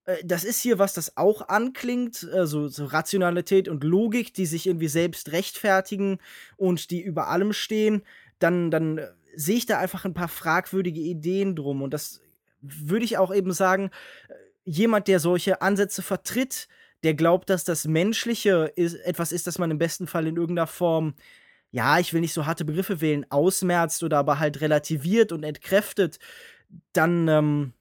Äh, das ist hier was, das auch anklingt, äh, so, Rationalität und Logik, die sich irgendwie selbst rechtfertigen und die über allem stehen. Dann, dann äh, sehe ich da einfach ein paar fragwürdige Ideen drum. Und das würde ich auch eben sagen, jemand, der solche Ansätze vertritt, der glaubt, dass das Menschliche ist, etwas ist, das man im besten Fall in irgendeiner Form, ja, ich will nicht so harte Begriffe wählen, ausmerzt oder aber halt relativiert und entkräftet, dann, ähm,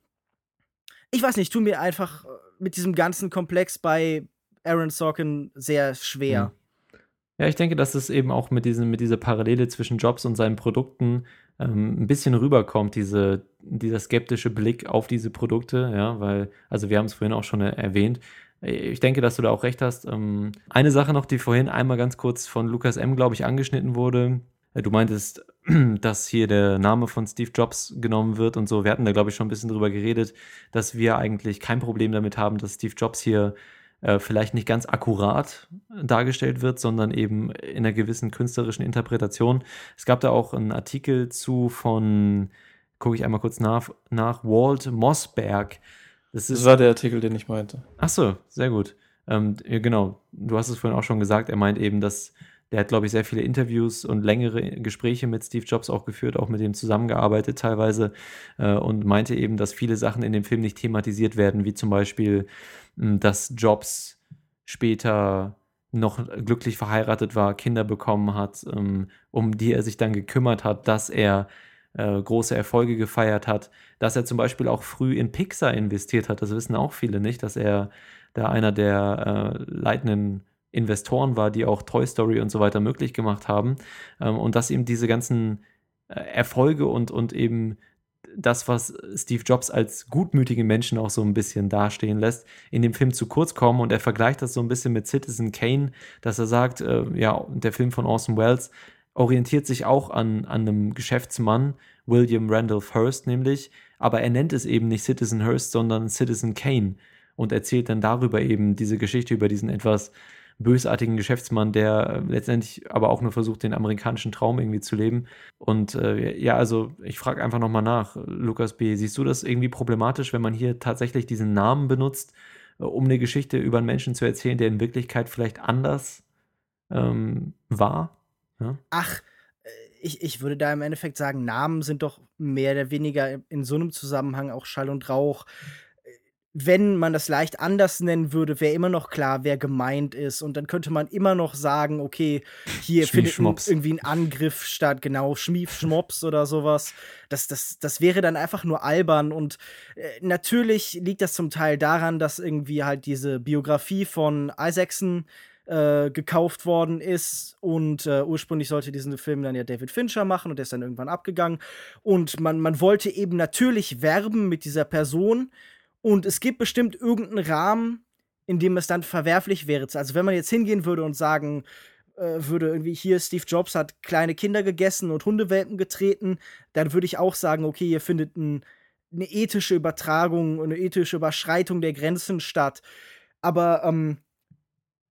ich weiß nicht, tun mir einfach äh, mit diesem ganzen Komplex bei Aaron Sorkin sehr schwer. Mhm. Ja, ich denke, dass es eben auch mit, diesem, mit dieser Parallele zwischen Jobs und seinen Produkten ähm, ein bisschen rüberkommt, diese, dieser skeptische Blick auf diese Produkte, ja, weil, also wir haben es vorhin auch schon erwähnt. Ich denke, dass du da auch recht hast. Ähm, eine Sache noch, die vorhin einmal ganz kurz von Lukas M., glaube ich, angeschnitten wurde. Äh, du meintest, dass hier der Name von Steve Jobs genommen wird und so. Wir hatten da, glaube ich, schon ein bisschen drüber geredet, dass wir eigentlich kein Problem damit haben, dass Steve Jobs hier äh, vielleicht nicht ganz akkurat dargestellt wird, sondern eben in einer gewissen künstlerischen Interpretation. Es gab da auch einen Artikel zu von, gucke ich einmal kurz nach, nach Walt Mossberg. Das, das war der Artikel, den ich meinte. Ach so, sehr gut. Ähm, ja, genau, du hast es vorhin auch schon gesagt, er meint eben, dass der hat, glaube ich, sehr viele Interviews und längere Gespräche mit Steve Jobs auch geführt, auch mit ihm zusammengearbeitet teilweise äh, und meinte eben, dass viele Sachen in dem Film nicht thematisiert werden, wie zum Beispiel, hm, dass Jobs später noch glücklich verheiratet war, Kinder bekommen hat, ähm, um die er sich dann gekümmert hat, dass er äh, große Erfolge gefeiert hat, dass er zum Beispiel auch früh in Pixar investiert hat. Das wissen auch viele nicht, dass er da einer der äh, leitenden Investoren war, die auch Toy Story und so weiter möglich gemacht haben. Ähm, und dass ihm diese ganzen äh, Erfolge und, und eben das, was Steve Jobs als gutmütige Menschen auch so ein bisschen dastehen lässt, in dem Film zu kurz kommen. Und er vergleicht das so ein bisschen mit Citizen Kane, dass er sagt, äh, ja, der Film von Orson Welles orientiert sich auch an, an einem Geschäftsmann, William Randolph Hearst nämlich, aber er nennt es eben nicht Citizen Hearst, sondern Citizen Kane und erzählt dann darüber eben diese Geschichte über diesen etwas bösartigen Geschäftsmann, der äh, letztendlich aber auch nur versucht, den amerikanischen Traum irgendwie zu leben. Und äh, ja, also ich frage einfach nochmal nach, Lukas B., siehst du das irgendwie problematisch, wenn man hier tatsächlich diesen Namen benutzt, äh, um eine Geschichte über einen Menschen zu erzählen, der in Wirklichkeit vielleicht anders ähm, war? Ja? Ach, äh, ich, ich würde da im Endeffekt sagen, Namen sind doch mehr oder weniger in so einem Zusammenhang auch Schall und Rauch wenn man das leicht anders nennen würde, wäre immer noch klar, wer gemeint ist. Und dann könnte man immer noch sagen, okay, hier findet irgendwie ein Angriff statt, genau, Schmief-Schmops oder sowas. Das, das, das wäre dann einfach nur albern. Und äh, natürlich liegt das zum Teil daran, dass irgendwie halt diese Biografie von Isaacson äh, gekauft worden ist und äh, ursprünglich sollte diesen Film dann ja David Fincher machen und der ist dann irgendwann abgegangen und man, man wollte eben natürlich werben mit dieser Person und es gibt bestimmt irgendeinen Rahmen, in dem es dann verwerflich wäre. Also wenn man jetzt hingehen würde und sagen äh, würde, irgendwie hier Steve Jobs hat kleine Kinder gegessen und Hundewelpen getreten, dann würde ich auch sagen, okay, hier findet ein, eine ethische Übertragung, eine ethische Überschreitung der Grenzen statt. Aber ähm,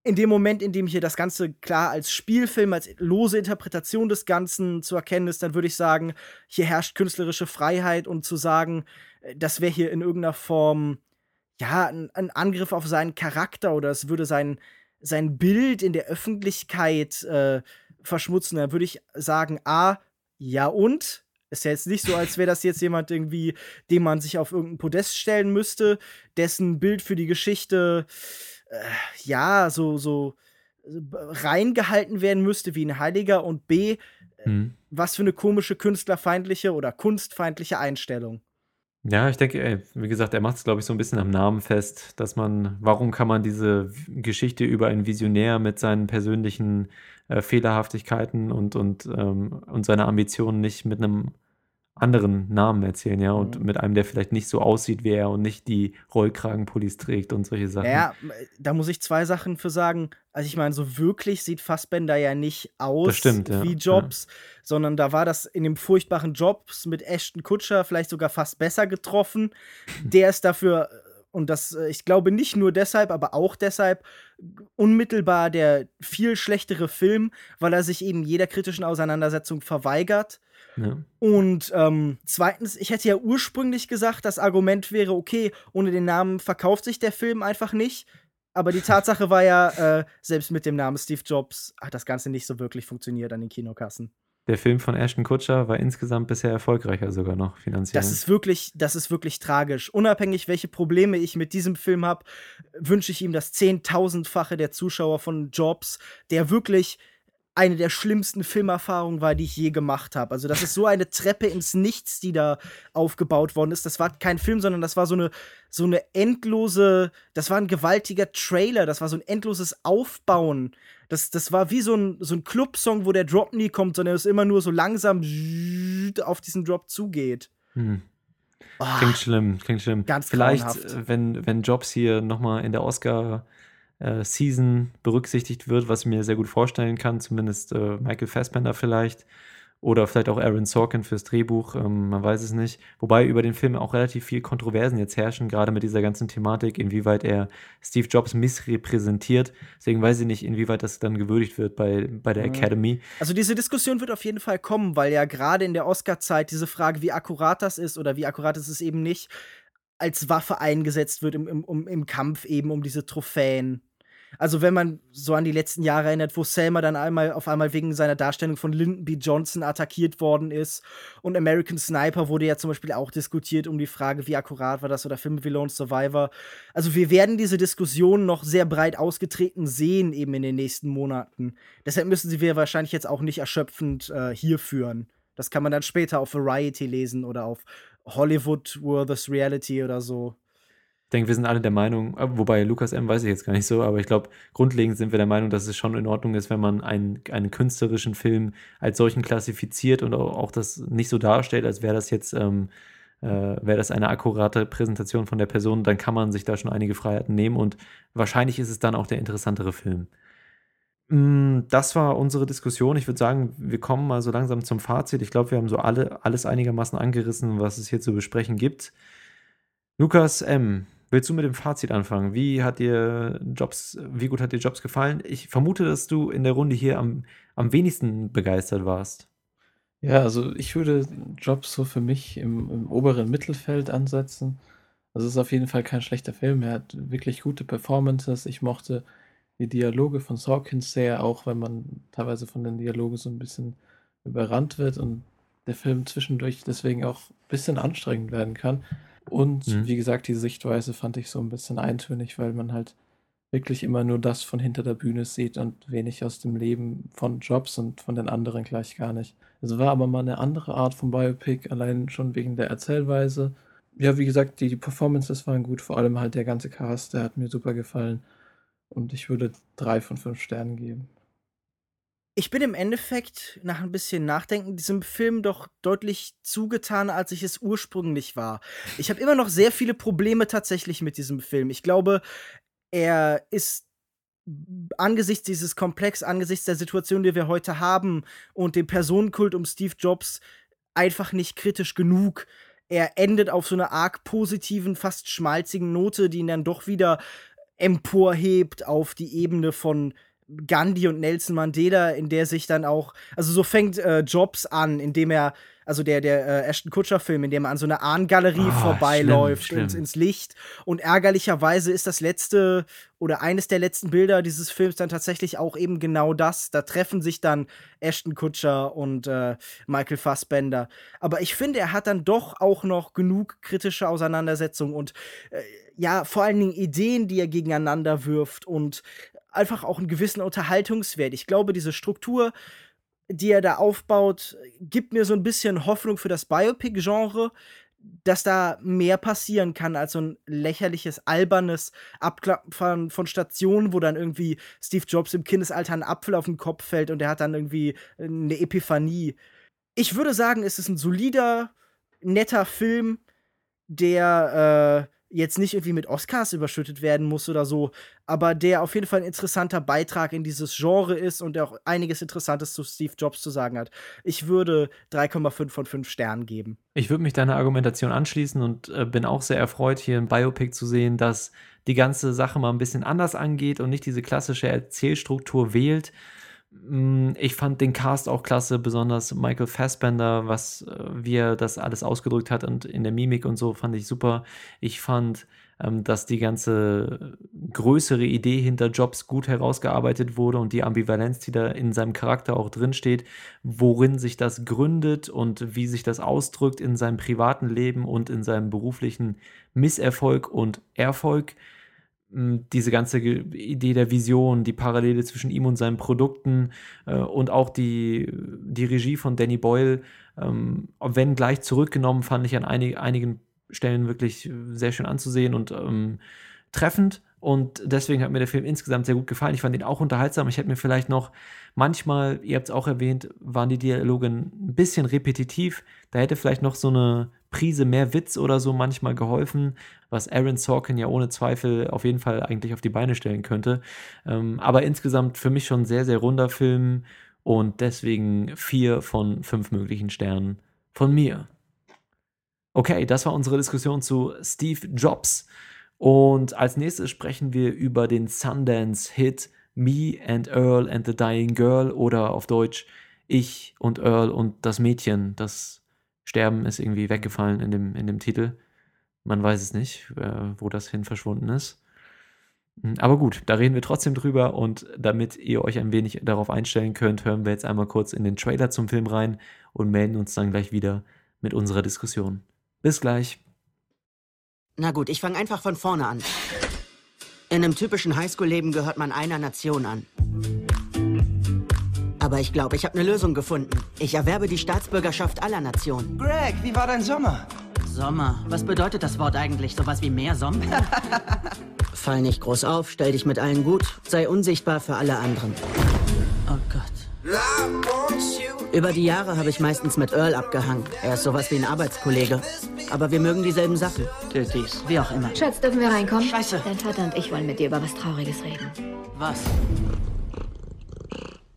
in dem Moment, in dem hier das Ganze klar als Spielfilm, als lose Interpretation des Ganzen zu erkennen ist, dann würde ich sagen, hier herrscht künstlerische Freiheit und zu sagen, äh, das wäre hier in irgendeiner Form, ja, ein, ein, Angriff auf seinen Charakter oder es würde sein, sein Bild in der Öffentlichkeit äh, verschmutzen, dann würde ich sagen, A, ja und? Ist ja jetzt nicht so, als wäre das jetzt jemand irgendwie, den man sich auf irgendein Podest stellen müsste, dessen Bild für die Geschichte äh, ja, so, so reingehalten werden müsste wie ein Heiliger und B, mhm. was für eine komische künstlerfeindliche oder kunstfeindliche Einstellung. Ja, ich denke, ey, wie gesagt, er macht es, glaube ich, so ein bisschen am Namen fest, dass man, warum kann man diese Geschichte über einen Visionär mit seinen persönlichen äh, Fehlerhaftigkeiten und, und, ähm, und seiner Ambitionen nicht mit einem anderen Namen erzählen, ja, und Mhm. mit einem, der vielleicht nicht so aussieht wie er und nicht die Rollkragenpullis trägt und solche Sachen. Ja, da muss ich zwei Sachen für sagen. Also ich meine, so wirklich sieht Fassbender ja nicht aus stimmt, ja, wie Jobs, sondern da war das in dem furchtbaren Jobs mit Ashton Kutscher vielleicht sogar fast besser getroffen. Der ist dafür, und das, äh, ich glaube nicht nur deshalb, aber auch deshalb, unmittelbar der viel schlechtere Film, weil er sich eben jeder kritischen Auseinandersetzung verweigert. Ja. Und ähm, zweitens, ich hätte ja ursprünglich gesagt, das Argument wäre, okay, ohne den Namen verkauft sich der Film einfach nicht. Aber die Tatsache war ja, äh, selbst mit dem Namen Steve Jobs hat das Ganze nicht so wirklich funktioniert an den Kinokassen. Der Film von Ashton Kutscher war insgesamt bisher erfolgreicher sogar noch finanziell. Das ist wirklich, das ist wirklich tragisch. Unabhängig, welche Probleme ich mit diesem Film habe, wünsche ich ihm das Zehntausendfache der Zuschauer von Jobs, der wirklich eine der schlimmsten Filmerfahrungen war, die ich je gemacht habe. Also, das ist so eine Treppe ins Nichts, die da aufgebaut worden ist. Das war kein Film, sondern das war so eine, so eine endlose, das war ein gewaltiger Trailer, das war so ein endloses Aufbauen. Das, das war wie so ein, so ein Clubsong, wo der Drop nie kommt, sondern es immer nur so langsam auf diesen Drop zugeht. Hm. Oh, Klingt schlimm, klingt schlimm. Ganz Vielleicht, grauenhaft. äh, wenn, wenn Jobs hier nochmal in der Oscar-Season berücksichtigt wird, was ich mir sehr gut vorstellen kann, zumindest äh, Michael Fassbender vielleicht. Oder vielleicht auch Aaron Sorkin fürs Drehbuch, ähm, man weiß es nicht. Wobei über den Film auch relativ viel Kontroversen jetzt herrschen, gerade mit dieser ganzen Thematik, inwieweit er Steve Jobs missrepräsentiert. Deswegen weiß ich nicht, inwieweit das dann gewürdigt wird bei, bei der Mhm. Academy. Also diese Diskussion wird auf jeden Fall kommen, weil ja gerade in der Oscar-Zeit diese Frage, wie akkurat das ist oder wie akkurat ist es eben nicht, als Waffe eingesetzt wird im, im, im Kampf eben um diese Trophäen. Also wenn man so an die letzten Jahre erinnert, wo Selma dann einmal auf einmal wegen seiner Darstellung von Lyndon B. Johnson attackiert worden ist und American Sniper wurde ja zum Beispiel auch diskutiert um die Frage, wie akkurat war das oder Filme wie Lone Survivor. Also wir werden diese Diskussion noch sehr breit ausgetreten sehen eben in den nächsten Monaten. Deshalb müssen sie wir wahrscheinlich jetzt auch nicht erschöpfend äh, hier führen. Das kann man dann später auf Variety lesen oder auf Hollywood Worth's Reality oder so. Ich denke, wir sind alle der Meinung, äh, wobei Lukas M. weiß ich jetzt gar nicht so, aber ich glaube, grundlegend sind wir der Meinung, dass es schon in Ordnung ist, wenn man einen, einen künstlerischen Film als solchen klassifiziert und auch, auch das nicht so darstellt, als wäre das jetzt, ähm, äh, wäre das eine akkurate Präsentation von der Person, dann kann man sich da schon einige Freiheiten nehmen und wahrscheinlich ist es dann auch der interessantere Film. Mm, Das war unsere Diskussion. Ich würde sagen, wir kommen mal so langsam zum Fazit. Ich glaube, wir haben so alle, alles einigermaßen angerissen, was es hier zu besprechen gibt. Lukas M., willst du mit dem Fazit anfangen? Wie hat dir Jobs, wie gut hat dir Jobs gefallen? Ich vermute, dass du in der Runde hier am, am wenigsten begeistert warst. Ja, also ich würde Jobs so für mich im, im oberen Mittelfeld ansetzen. Also es ist auf jeden Fall kein schlechter Film. Er hat wirklich gute Performances. Ich mochte die Dialoge von Sorkins sehr, auch wenn man teilweise von den Dialogen so ein bisschen überrannt wird und der Film zwischendurch deswegen auch ein bisschen anstrengend werden kann. Und Mhm. wie gesagt, die Sichtweise fand ich so ein bisschen eintönig, weil man halt wirklich immer nur das von hinter der Bühne sieht und wenig aus dem Leben von Jobs und von den anderen gleich gar nicht. Es war aber mal eine andere Art von Biopic, allein schon wegen der Erzählweise. Ja, wie gesagt, die, die Performances waren gut, vor allem halt der ganze Cast, der hat mir super gefallen. Und ich würde drei von fünf Sternen geben. Ich bin im Endeffekt nach ein bisschen Nachdenken diesem Film doch deutlich zugetan, als ich es ursprünglich war. Ich habe immer noch sehr viele Probleme tatsächlich mit diesem Film. Ich glaube, er ist angesichts dieses Komplex, angesichts der Situation, die wir heute haben und dem Personenkult um Steve Jobs einfach nicht kritisch genug. Er endet auf so einer arg positiven, fast schmalzigen Note, die ihn dann doch wieder emporhebt auf die Ebene von Gandhi und Nelson Mandela, in der sich dann auch, also so fängt äh, Jobs an, indem er, also der, der äh, Ashton Kutscher-Film, in dem er an so einer Ahnengalerie Ah, vorbeiläuft schlimm, ins, schlimm. ins Licht. Und ärgerlicherweise ist das letzte oder eines der letzten Bilder dieses Films dann tatsächlich auch eben genau das. Da treffen sich dann Ashton Kutscher und äh, Michael Fassbender. Aber ich finde, er hat dann doch auch noch genug kritische Auseinandersetzungen und äh, ja, vor allen Dingen Ideen, die er gegeneinander wirft und einfach auch einen gewissen Unterhaltungswert. Ich glaube, diese Struktur, die er da aufbaut, gibt mir so ein bisschen Hoffnung für das Biopic-Genre, dass da mehr passieren kann als so ein lächerliches, albernes Abklappern von Stationen, wo dann irgendwie Steve Jobs im Kindesalter ein Apfel auf den Kopf fällt und er hat dann irgendwie eine Epiphanie. Ich würde sagen, es ist ein solider netter Film, der äh, jetzt nicht irgendwie mit Oscars überschüttet werden muss oder so, aber der auf jeden Fall ein interessanter Beitrag in dieses Genre ist und der auch einiges Interessantes zu Steve Jobs zu sagen hat. Ich würde 3,5 von 5 Sternen geben. Ich würde mich deiner Argumentation anschließen und äh, bin auch sehr erfreut, hier ein Biopic zu sehen, das die ganze Sache mal ein bisschen anders angeht und nicht diese klassische Erzählstruktur wählt. Mm, ich fand den Cast auch klasse, besonders Michael Fassbender, was äh, wie er das alles ausgedrückt hat und in der Mimik und so fand ich super. Ich fand, ähm, dass die ganze größere Idee hinter Jobs gut herausgearbeitet wurde und die Ambivalenz, die da in seinem Charakter auch drinsteht, worin sich das gründet und wie sich das ausdrückt in seinem privaten Leben und in seinem beruflichen Misserfolg und Erfolg diese ganze Idee der Vision, die Parallele zwischen ihm und seinen Produkten äh, und auch die, die Regie von Danny Boyle, ähm, wenn gleich zurückgenommen, fand ich an einig, einigen Stellen wirklich sehr schön anzusehen und ähm, treffend. Und deswegen hat mir der Film insgesamt sehr gut gefallen. Ich fand ihn auch unterhaltsam. Ich hätte mir vielleicht noch manchmal, ihr habt es auch erwähnt, waren die Dialoge ein bisschen repetitiv. Da hätte vielleicht noch so eine Prise mehr Witz oder so manchmal geholfen, was Aaron Sorkin ja ohne Zweifel auf jeden Fall eigentlich auf die Beine stellen könnte. Ähm, aber insgesamt für mich schon sehr, sehr runder Film und deswegen vier von fünf möglichen Sternen von mir. Okay, das war unsere Diskussion zu Steve Jobs. Und als nächstes sprechen wir über den Sundance-Hit Me and Earl and the Dying Girl oder auf Deutsch Ich und Earl und das Mädchen. Das Sterben ist irgendwie weggefallen in dem, in dem Titel. Man weiß es nicht, äh, wo das hin verschwunden ist. Hm, aber gut, da reden wir trotzdem drüber und damit ihr euch ein wenig darauf einstellen könnt, hören wir jetzt einmal kurz in den Trailer zum Film rein und melden uns dann gleich wieder mit unserer Diskussion. Bis gleich. Na gut, ich fange einfach von vorne an. In einem typischen Highschool-Leben gehört man einer Nation an. Aber ich glaube, ich habe eine Lösung gefunden. Ich erwerbe die Staatsbürgerschaft aller Nationen. Greg, wie war dein Sommer? Sommer? Was bedeutet das Wort eigentlich? Sowas wie mehr Sommer? Fall nicht groß auf, stell dich mit allen gut, sei unsichtbar für alle anderen. Oh Gott. Über die Jahre habe ich meistens mit Earl abgehangen. Er ist sowas wie ein Arbeitskollege. Aber wir mögen dieselben Sachen. Tötis, wie auch immer. Schatz, dürfen wir reinkommen? Scheiße. Dein Vater und ich wollen mit dir über was Trauriges reden. Was?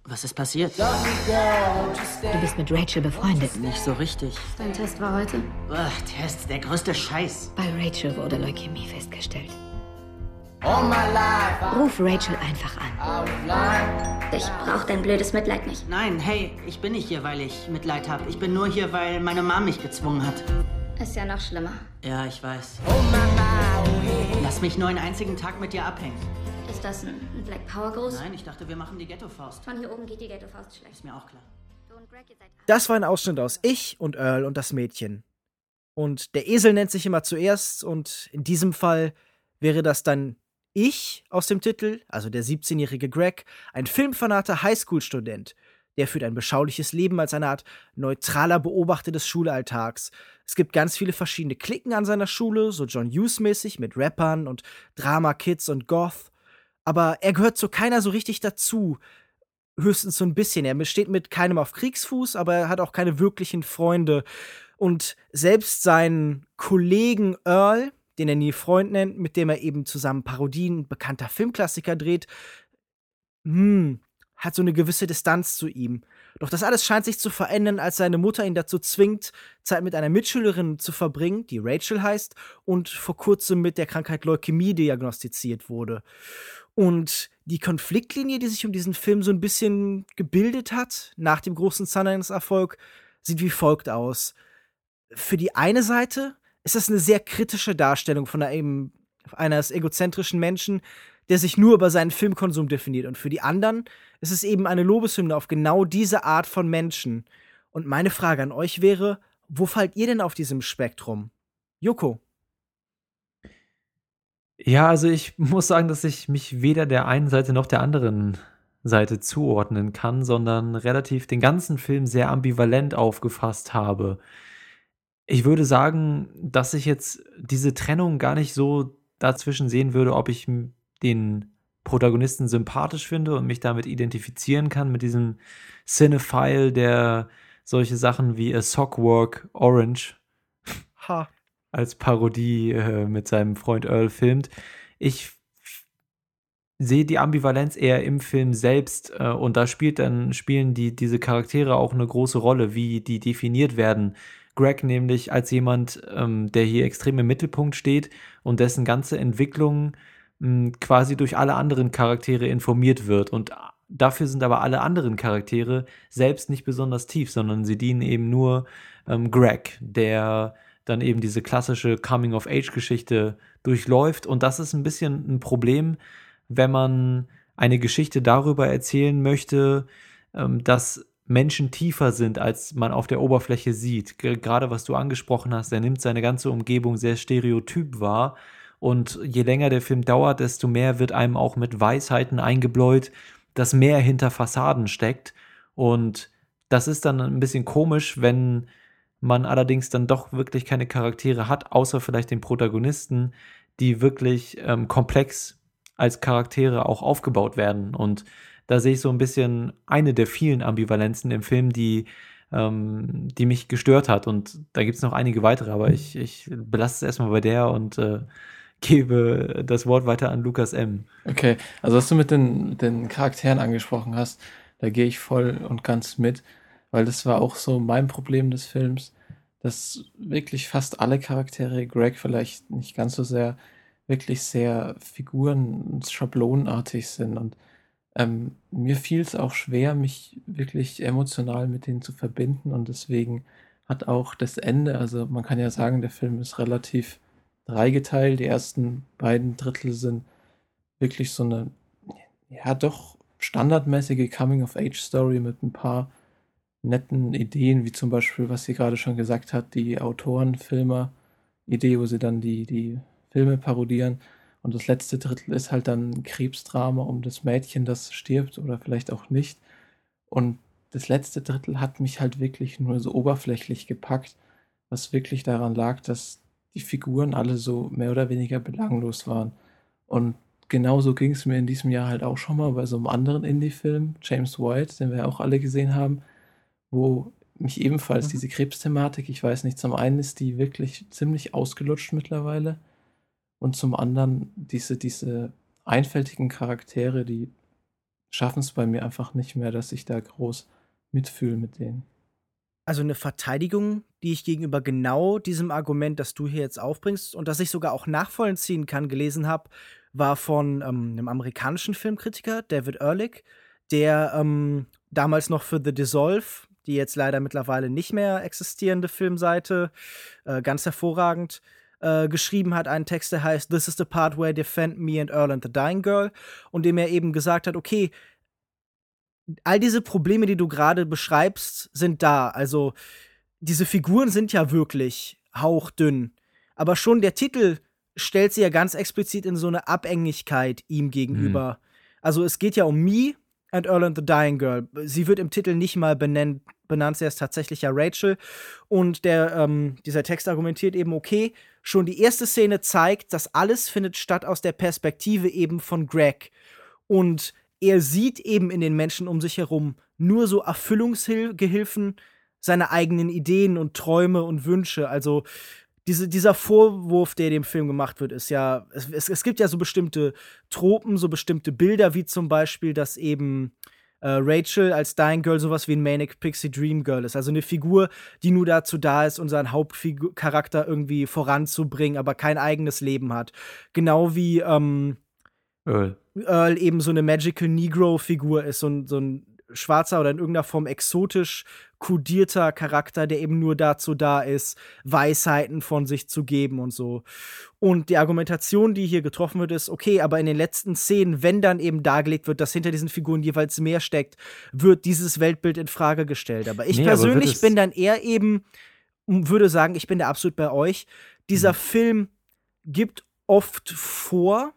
Was ist passiert? Du bist mit Rachel befreundet. Nicht so richtig. Dein Test war heute? Ugh, Test, der größte Scheiß. Bei Rachel wurde Leukämie festgestellt. Ruf Rachel einfach an. Ich brauch dein blödes Mitleid nicht. Nein, hey, ich bin nicht hier, weil ich Mitleid habe. Ich bin nur hier, weil meine Mom mich gezwungen hat. Ist ja noch schlimmer. Ja, ich weiß. Lass mich nur einen einzigen Tag mit dir abhängen. Das ein Black Power Gruß? Nein, ich dachte, wir machen die Ghetto-Faust. Von hier oben geht die Ghetto-Faust schlecht. Ist mir auch klar. Das war ein Ausschnitt aus Ich und Earl und das Mädchen. Und der Esel nennt sich immer zuerst und in diesem Fall wäre das dann ich aus dem Titel, also der 17-jährige Greg, ein filmfanater Highschool-Student, der führt ein beschauliches Leben als eine Art neutraler Beobachter des Schulalltags. Es gibt ganz viele verschiedene Klicken an seiner Schule, so John Hughes-mäßig mit Rappern und Drama-Kids und Goth. Aber er gehört zu keiner so richtig dazu. Höchstens so ein bisschen. Er besteht mit keinem auf Kriegsfuß, aber er hat auch keine wirklichen Freunde. Und selbst seinen Kollegen Earl, den er nie Freund nennt, mit dem er eben zusammen Parodien bekannter Filmklassiker dreht, hm, hat so eine gewisse Distanz zu ihm. Doch das alles scheint sich zu verändern, als seine Mutter ihn dazu zwingt, Zeit mit einer Mitschülerin zu verbringen, die Rachel heißt und vor kurzem mit der Krankheit Leukämie diagnostiziert wurde. Und die Konfliktlinie, die sich um diesen Film so ein bisschen gebildet hat, nach dem großen Sundance-Erfolg, sieht wie folgt aus. Für die eine Seite ist das eine sehr kritische Darstellung von einem, eines egozentrischen Menschen, der sich nur über seinen Filmkonsum definiert. Und für die anderen ist es eben eine Lobeshymne auf genau diese Art von Menschen. Und meine Frage an euch wäre, wo fallt ihr denn auf diesem Spektrum? Joko. Ja, also ich muss sagen, dass ich mich weder der einen Seite noch der anderen Seite zuordnen kann, sondern relativ den ganzen Film sehr ambivalent aufgefasst habe. Ich würde sagen, dass ich jetzt diese Trennung gar nicht so dazwischen sehen würde, ob ich den Protagonisten sympathisch finde und mich damit identifizieren kann, mit diesem Cinephile, der solche Sachen wie A Sockwork Orange Ha. Als Parodie äh, mit seinem Freund Earl filmt. Ich sehe die Ambivalenz eher im Film selbst äh, und da spielt dann spielen die diese Charaktere auch eine große Rolle, wie die definiert werden. Greg nämlich als jemand, ähm, der hier extrem im Mittelpunkt steht und dessen ganze Entwicklung mh, quasi durch alle anderen Charaktere informiert wird und dafür sind aber alle anderen Charaktere selbst nicht besonders tief, sondern sie dienen eben nur ähm, Greg, der dann eben diese klassische Coming-of-Age-Geschichte durchläuft und das ist ein bisschen ein Problem, wenn man eine Geschichte darüber erzählen möchte, ähm, dass Menschen tiefer sind, als man auf der Oberfläche sieht. Gerade was du angesprochen hast, er nimmt seine ganze Umgebung sehr stereotyp wahr. Und je länger der Film dauert, desto mehr wird einem auch mit Weisheiten eingebläut, dass mehr hinter Fassaden steckt. Und das ist dann ein bisschen komisch, wenn man allerdings dann doch wirklich keine Charaktere hat, außer vielleicht den Protagonisten, die wirklich ähm, komplex als Charaktere auch aufgebaut werden. Und da sehe ich so ein bisschen eine der vielen Ambivalenzen im Film, die, ähm, die mich gestört hat. Und da gibt es noch einige weitere, aber ich, ich belasse es erstmal bei der und äh, gebe das Wort weiter an Lukas M. Okay, also was du mit den, den Charakteren angesprochen hast, da gehe ich voll und ganz mit, weil das war auch so mein Problem des Films, dass wirklich fast alle Charaktere, Greg vielleicht nicht ganz so sehr, wirklich sehr figuren- schablonenartig sind. Und ähm, mir fiel es auch schwer, mich wirklich emotional mit denen zu verbinden. Und deswegen hat auch das Ende, also man kann ja sagen, der Film ist relativ dreigeteilt. Die ersten beiden Drittel sind wirklich so eine, ja, doch standardmäßige Coming-of-Age-Story mit ein paar netten Ideen, wie zum Beispiel, was sie gerade schon gesagt hat, die Autoren-Filmer-Idee, wo sie dann die, die Filme parodieren. Und das letzte Drittel ist halt dann ein Krebsdrama um das Mädchen, das stirbt oder vielleicht auch nicht. Und das letzte Drittel hat mich halt wirklich nur so oberflächlich gepackt, was wirklich daran lag, dass die Figuren alle so mehr oder weniger belanglos waren. Und genauso ging es mir in diesem Jahr halt auch schon mal bei so einem anderen Indie-Film, James White, den wir auch alle gesehen haben, wo mich ebenfalls Mhm. diese Krebsthematik, ich weiß nicht, zum einen ist die wirklich ziemlich ausgelutscht mittlerweile und zum anderen diese, diese einfältigen Charaktere, die schaffen es bei mir einfach nicht mehr, dass ich da groß mitfühle mit denen. Also eine Verteidigung, die ich gegenüber genau diesem Argument, das du hier jetzt aufbringst und das ich sogar auch nachvollziehen kann, gelesen habe, war von ähm, einem amerikanischen Filmkritiker, David Ehrlich, der ähm, damals noch für The Dissolve, die jetzt leider mittlerweile nicht mehr existierende Filmseite, äh, ganz hervorragend, äh, geschrieben hat, einen Text, der heißt This is the part where I defend me and Earl and the Dying Girl, und dem er eben gesagt hat, okay, all diese Probleme, die du gerade beschreibst, sind da. Also, diese Figuren sind ja wirklich hauchdünn. Aber schon der Titel stellt sie ja ganz explizit in so eine Abhängigkeit ihm gegenüber. Also, es geht ja um Me and Earl and the Dying Girl. Sie wird im Titel nicht mal benennt, benannt, sie ist tatsächlich ja Rachel. Und der, ähm, dieser Text argumentiert eben, okay, schon die erste Szene zeigt, dass alles findet statt aus der Perspektive eben von Greg. Und er sieht eben in den Menschen um sich herum nur so Erfüllungsgehilfen seiner eigenen Ideen und Träume und Wünsche. Also diese, dieser Vorwurf, der dem Film gemacht wird, ist ja, es, es gibt ja so bestimmte Tropen, so bestimmte Bilder, wie zum Beispiel, dass eben äh, Rachel als Dying Girl sowas wie ein Manic Pixie Dream Girl ist. Also eine Figur, die nur dazu da ist, unseren Hauptcharakter irgendwie voranzubringen, aber kein eigenes Leben hat. Genau wie ähm, Earl. Earl eben so eine Magical Negro-Figur ist, so ein, so ein schwarzer oder in irgendeiner Form exotisch kodierter Charakter, der eben nur dazu da ist, Weisheiten von sich zu geben und so. Und die Argumentation, die hier getroffen wird, ist, okay, aber in den letzten Szenen, wenn dann eben dargelegt wird, dass hinter diesen Figuren jeweils mehr steckt, wird dieses Weltbild in Frage gestellt. Aber ich Nee, aber persönlich es- bin dann eher eben, würde sagen, ich bin da absolut bei euch. Dieser Film gibt oft vor,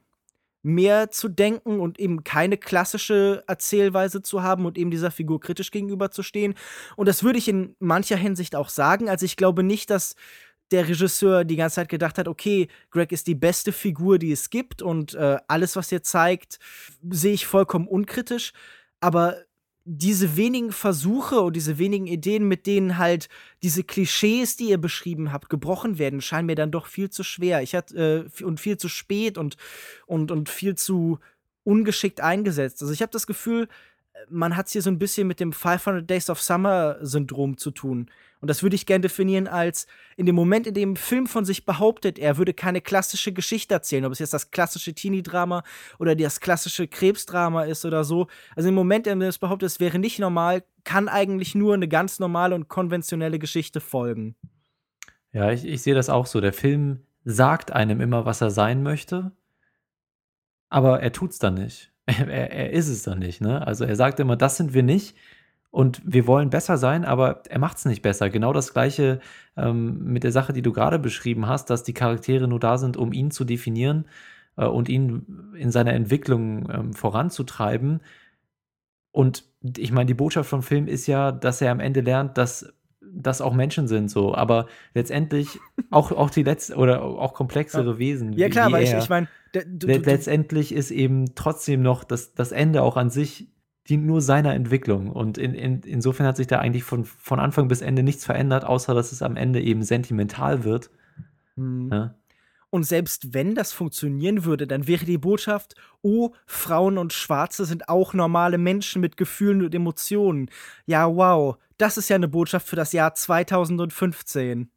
mehr zu denken und eben keine klassische Erzählweise zu haben und eben dieser Figur kritisch gegenüberzustehen. Und das würde ich in mancher Hinsicht auch sagen. Also ich glaube nicht, dass der Regisseur die ganze Zeit gedacht hat, okay, Greg ist die beste Figur, die es gibt und äh, alles, was er zeigt, sehe ich vollkommen unkritisch. Aber diese wenigen Versuche und diese wenigen Ideen, mit denen halt diese Klischees, die ihr beschrieben habt, gebrochen werden, scheinen mir dann doch viel zu schwer. Ich hatte äh, und viel zu spät und und und viel zu ungeschickt eingesetzt. Also ich habe das Gefühl, man hat es hier so ein bisschen mit dem 500 Days of Summer Syndrom zu tun. Und das würde ich gerne definieren als in dem Moment, in dem ein Film von sich behauptet, er würde keine klassische Geschichte erzählen, ob es jetzt das klassische Teenie-Drama oder das klassische Krebsdrama ist oder so. Also im Moment, in dem es behauptet, es wäre nicht normal, kann eigentlich nur eine ganz normale und konventionelle Geschichte folgen. Ja, ich, ich sehe das auch so. Der Film sagt einem immer, was er sein möchte, aber er tut's dann nicht. Er, er ist es dann nicht, ne? Also er sagt immer, das sind wir nicht und wir wollen besser sein, aber er macht es nicht besser. Genau das gleiche ähm, mit der Sache, die du gerade beschrieben hast, dass die Charaktere nur da sind, um ihn zu definieren äh, und ihn in seiner Entwicklung ähm, voranzutreiben. Und ich meine, die Botschaft vom Film ist ja, dass er am Ende lernt, dass das auch Menschen sind so, aber letztendlich auch, auch die letzten oder auch komplexere ja. Wesen. Ja, klar, weil ich, ich meine, letztendlich ist eben trotzdem noch das, das Ende auch an sich dient nur seiner Entwicklung. Und in, in, insofern hat sich da eigentlich von, von Anfang bis Ende nichts verändert, außer dass es am Ende eben sentimental wird. Mhm. Ja? Und selbst wenn das funktionieren würde, dann wäre die Botschaft, oh, Frauen und Schwarze sind auch normale Menschen mit Gefühlen und Emotionen. Ja, wow, das ist ja eine Botschaft für das Jahr 2015.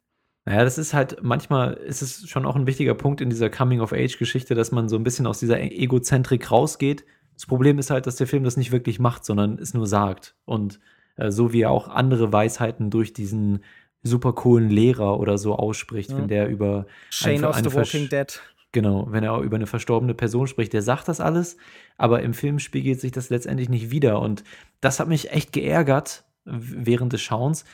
Naja, das ist halt, manchmal ist es schon auch ein wichtiger Punkt in dieser Coming-of-Age-Geschichte, dass man so ein bisschen aus dieser Egozentrik rausgeht. Das Problem ist halt, dass der Film das nicht wirklich macht, sondern es nur sagt. Und äh, so wie er auch andere Weisheiten durch diesen super coolen Lehrer oder so ausspricht, ja. wenn der über Shane aus The Walking Dead. Genau, wenn er über eine verstorbene Person spricht, der sagt das alles, aber im Film spiegelt sich das letztendlich nicht wieder. Und das hat mich echt geärgert während des Schauens,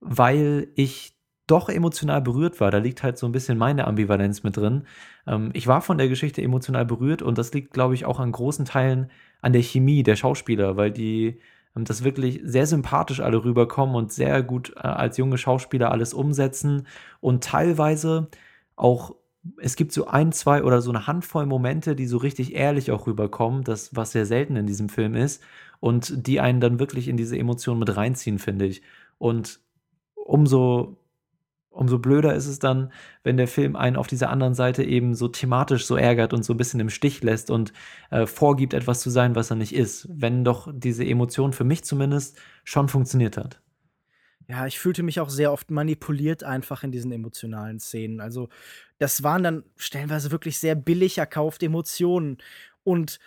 weil ich doch emotional berührt war. Da liegt halt so ein bisschen meine Ambivalenz mit drin. Ähm, ich war von der Geschichte emotional berührt und das liegt, glaube ich, auch an großen Teilen an der Chemie der Schauspieler, weil die ähm, das wirklich sehr sympathisch alle rüberkommen und sehr gut äh, als junge Schauspieler alles umsetzen und teilweise auch es gibt so ein, zwei oder so eine Handvoll Momente, die so richtig ehrlich auch rüberkommen, das was sehr selten in diesem Film ist und die einen dann wirklich in diese Emotionen mit reinziehen, finde ich. Und umso umso blöder ist es dann, wenn der Film einen auf dieser anderen Seite eben so thematisch so ärgert und so ein bisschen im Stich lässt und äh, vorgibt, etwas zu sein, was er nicht ist. Wenn doch diese Emotion für mich zumindest schon funktioniert hat. Ja, ich fühlte mich auch sehr oft manipuliert einfach in diesen emotionalen Szenen. Also, das waren dann stellenweise wirklich sehr billig erkaufte Emotionen. Und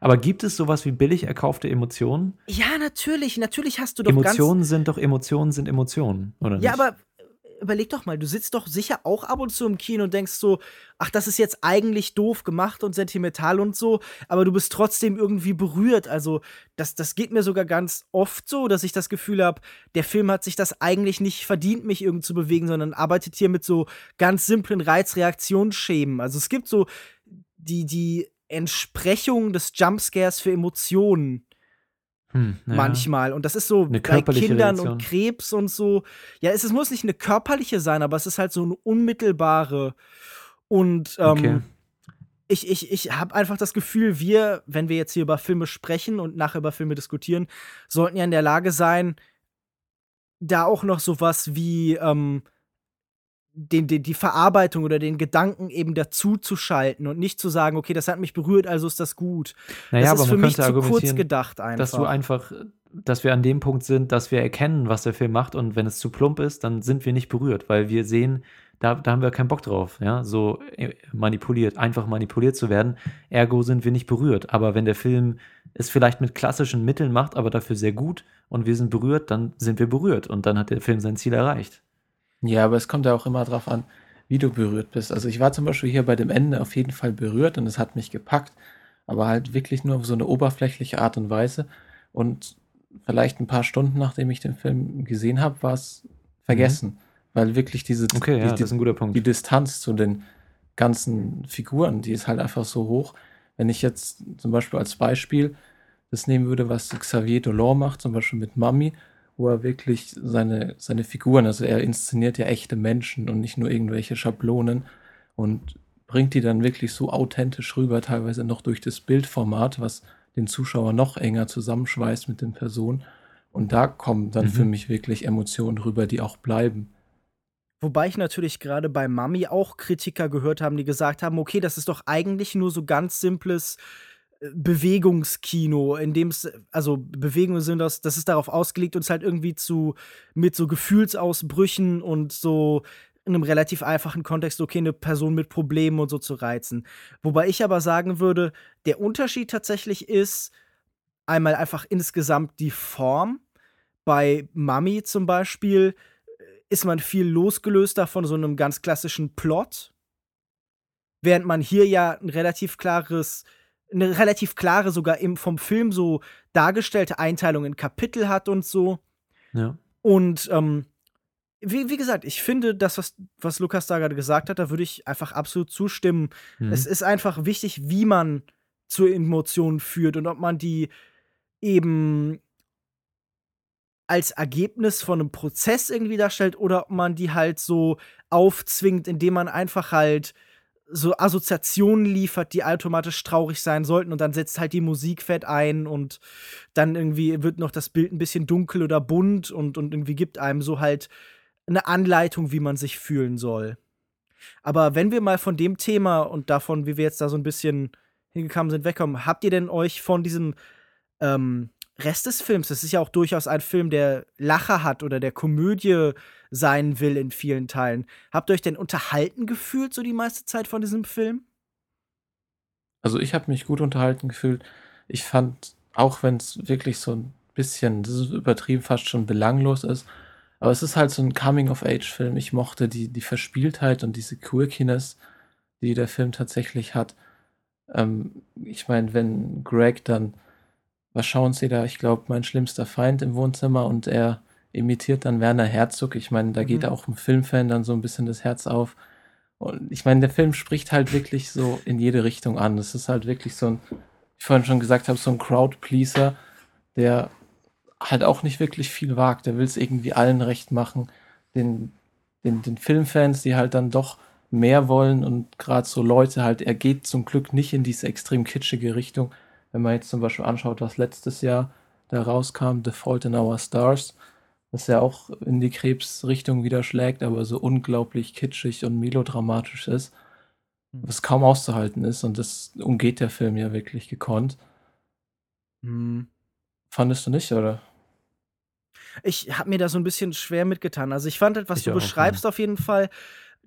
aber gibt es sowas wie billig erkaufte Emotionen? Ja, natürlich. Natürlich hast du doch Emotionen sind doch Emotionen sind Emotionen, oder Ja, aber überleg doch mal, du sitzt doch sicher auch ab und zu im Kino und denkst so, ach, das ist jetzt eigentlich doof gemacht und sentimental und so, aber du bist trotzdem irgendwie berührt. Also, das, das geht mir sogar ganz oft so, dass ich das Gefühl habe, der Film hat sich das eigentlich nicht verdient, mich irgendwie zu bewegen, sondern arbeitet hier mit so ganz simplen Reizreaktionsschemen. Also, es gibt so die, die Entsprechung des Jumpscares für Emotionen hm, ja. manchmal. Und das ist so eine bei Kindern Reaktion. und Krebs und so. Ja, es, es, muss nicht eine körperliche sein, aber es ist halt so eine unmittelbare. Und ähm, okay. ich, ich, ich habe einfach das Gefühl, wir, wenn wir jetzt hier über Filme sprechen und nachher über Filme diskutieren, sollten ja in der Lage sein, da auch noch sowas wie ähm, den, den, die Verarbeitung oder den Gedanken eben dazu zu schalten und nicht zu sagen, okay, das hat mich berührt, also ist das gut. Naja, das ist für mich zu kurz gedacht einfach. Dass du einfach, dass wir an dem Punkt sind, dass wir erkennen, was der Film macht und wenn es zu plump ist, dann sind wir nicht berührt, weil wir sehen, da, da haben wir keinen Bock drauf, ja, so äh, manipuliert, einfach manipuliert zu werden. Ergo sind wir nicht berührt. Aber wenn der Film es vielleicht mit klassischen Mitteln macht, aber dafür sehr gut und wir sind berührt, dann sind wir berührt und dann hat der Film sein Ziel erreicht. Ja, aber es kommt ja auch immer drauf an, wie du berührt bist. Also ich war zum Beispiel hier bei dem Ende auf jeden Fall berührt und es hat mich gepackt, aber halt wirklich nur auf so eine oberflächliche Art und Weise. Und vielleicht ein paar Stunden, nachdem ich den Film gesehen habe, war es vergessen. Mhm. Weil wirklich diese okay, die, ja, guter Punkt. die Distanz zu den ganzen Figuren, die ist halt einfach so hoch. Wenn ich jetzt zum Beispiel als Beispiel das nehmen würde, was Xavier Dolor macht, zum Beispiel mit Mami, wo er wirklich seine, seine Figuren, also er inszeniert ja echte Menschen und nicht nur irgendwelche Schablonen und bringt die dann wirklich so authentisch rüber, teilweise noch durch das Bildformat, was den Zuschauer noch enger zusammenschweißt mit den Personen. Und da kommen dann mhm. für mich wirklich Emotionen rüber, die auch bleiben. Wobei ich natürlich gerade bei Mami auch Kritiker gehört haben, die gesagt haben, okay, das ist doch eigentlich nur so ganz simples Bewegungskino, in dem es, also Bewegungen sind das, das ist darauf ausgelegt, uns halt irgendwie zu, mit so Gefühlsausbrüchen und so in einem relativ einfachen Kontext, okay, eine Person mit Problemen und so zu reizen. Wobei ich aber sagen würde, der Unterschied tatsächlich ist einmal einfach insgesamt die Form. Bei Mami zum Beispiel ist man viel losgelöster von so einem ganz klassischen Plot. Während man hier ja ein relativ klares, eine relativ klare, sogar im, vom Film so dargestellte Einteilung in Kapitel hat und so. Ja. Und ähm, wie, wie, gesagt, ich finde, das, was, was Lukas da gerade gesagt hat, da würde ich einfach absolut zustimmen. Mhm. Es ist einfach wichtig, wie man zur Emotion führt und ob man die eben als Ergebnis von einem Prozess irgendwie darstellt oder ob man die halt so aufzwingt, indem man einfach halt so Assoziationen liefert, die automatisch traurig sein sollten und dann setzt halt die Musik fett ein und dann irgendwie wird noch das Bild ein bisschen dunkel oder bunt und, und irgendwie gibt einem so halt eine Anleitung, wie man sich fühlen soll. Aber wenn wir mal von dem Thema und davon, wie wir jetzt da so ein bisschen hingekommen sind, wegkommen, habt ihr denn euch von diesem ähm, Rest des Films, das ist ja auch durchaus ein Film, der Lacher hat oder der Komödie sein will in vielen Teilen. Habt ihr euch denn unterhalten gefühlt so die meiste Zeit von diesem Film? Also ich habe mich gut unterhalten gefühlt. Ich fand, auch wenn es wirklich so ein bisschen, das ist übertrieben, fast schon belanglos ist, aber es ist halt so ein Coming-of-Age-Film. Ich mochte die, die Verspieltheit und diese Quirkiness, die der Film tatsächlich hat. Ähm, ich meine, wenn Greg dann was schauen Sie da? Ich glaube, mein schlimmster Feind im Wohnzimmer und er imitiert dann Werner Herzog. Ich meine, da geht mhm. auch ein Filmfan dann so ein bisschen das Herz auf. Und ich meine, der Film spricht halt wirklich so in jede Richtung an. Es ist halt wirklich so ein, wie ich vorhin schon gesagt habe, so ein Crowd-Pleaser, der halt auch nicht wirklich viel wagt. Der will es irgendwie allen recht machen. Den, den, den Filmfans, die halt dann doch mehr wollen und gerade so Leute halt, er geht zum Glück nicht in diese extrem kitschige Richtung, wenn man jetzt zum Beispiel anschaut, was letztes Jahr da rauskam, The Fault in Our Stars, das ja auch in die Krebsrichtung wieder schlägt, aber so unglaublich kitschig und melodramatisch ist, hm. was kaum auszuhalten ist. Und das umgeht der Film ja wirklich gekonnt. Hm. Fandest du nicht, oder? Ich habe mir da so ein bisschen schwer mitgetan. Also ich fand halt, was ich du beschreibst, ja. auf jeden Fall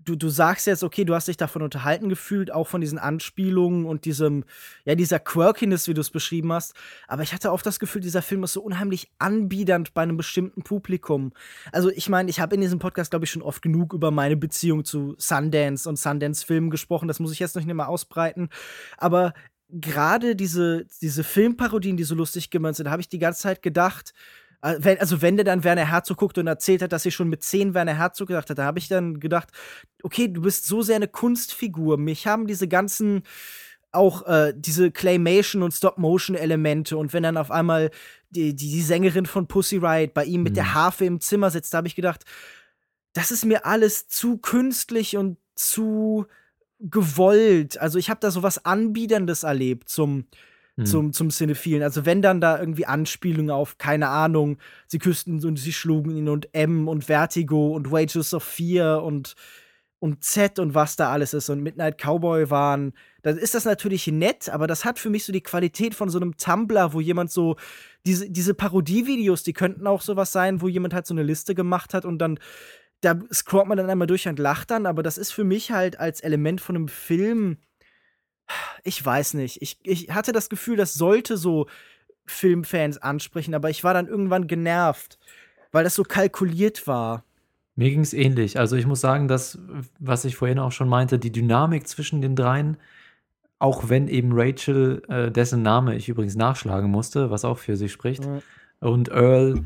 du, du sagst jetzt, okay, du hast dich davon unterhalten gefühlt, auch von diesen Anspielungen und diesem, ja, dieser Quirkiness, wie du es beschrieben hast. Aber ich hatte oft das Gefühl, dieser Film ist so unheimlich anbiedernd bei einem bestimmten Publikum. Also, ich meine, ich habe in diesem Podcast, glaube ich, schon oft genug über meine Beziehung zu Sundance und Sundance-Filmen gesprochen. Das muss ich jetzt noch nicht mehr ausbreiten. Aber gerade diese, diese Filmparodien, die so lustig gemeint sind, habe ich die ganze Zeit gedacht, also wenn der dann Werner Herzog guckt und erzählt hat, dass sie schon mit zehn Werner Herzog gedacht hat, da habe ich dann gedacht, okay, du bist so sehr eine Kunstfigur. Mich haben diese ganzen auch äh, diese Claymation und Stop-Motion-Elemente und wenn dann auf einmal die, die, die, Sängerin von Pussy Riot bei ihm mit mhm. der Harfe im Zimmer sitzt, da habe ich gedacht, das ist mir alles zu künstlich und zu gewollt. Also ich habe da so was Anbiederndes erlebt zum hm. zum, zum Cinephilen. Also wenn dann da irgendwie Anspielungen auf, keine Ahnung, sie küssten und sie schlugen ihn und M und Vertigo und Wages of Fear und, und Z und was da alles ist und Midnight Cowboy waren, dann ist das natürlich nett, aber das hat für mich so die Qualität von so einem Tumblr, wo jemand so diese, diese Parodievideos, die könnten auch sowas sein, wo jemand halt so eine Liste gemacht hat und dann da scrollt man dann einmal durch und lacht dann, aber das ist für mich halt als Element von einem Film ich weiß nicht. Ich, ich hatte das Gefühl, das sollte so Filmfans ansprechen, aber ich war dann irgendwann genervt, weil das so kalkuliert war. Mir ging es ähnlich. Also ich muss sagen, dass, was ich vorhin auch schon meinte, die Dynamik zwischen den dreien, auch wenn eben Rachel, äh, dessen Name ich übrigens nachschlagen musste, was auch für sie spricht, ja. und Earl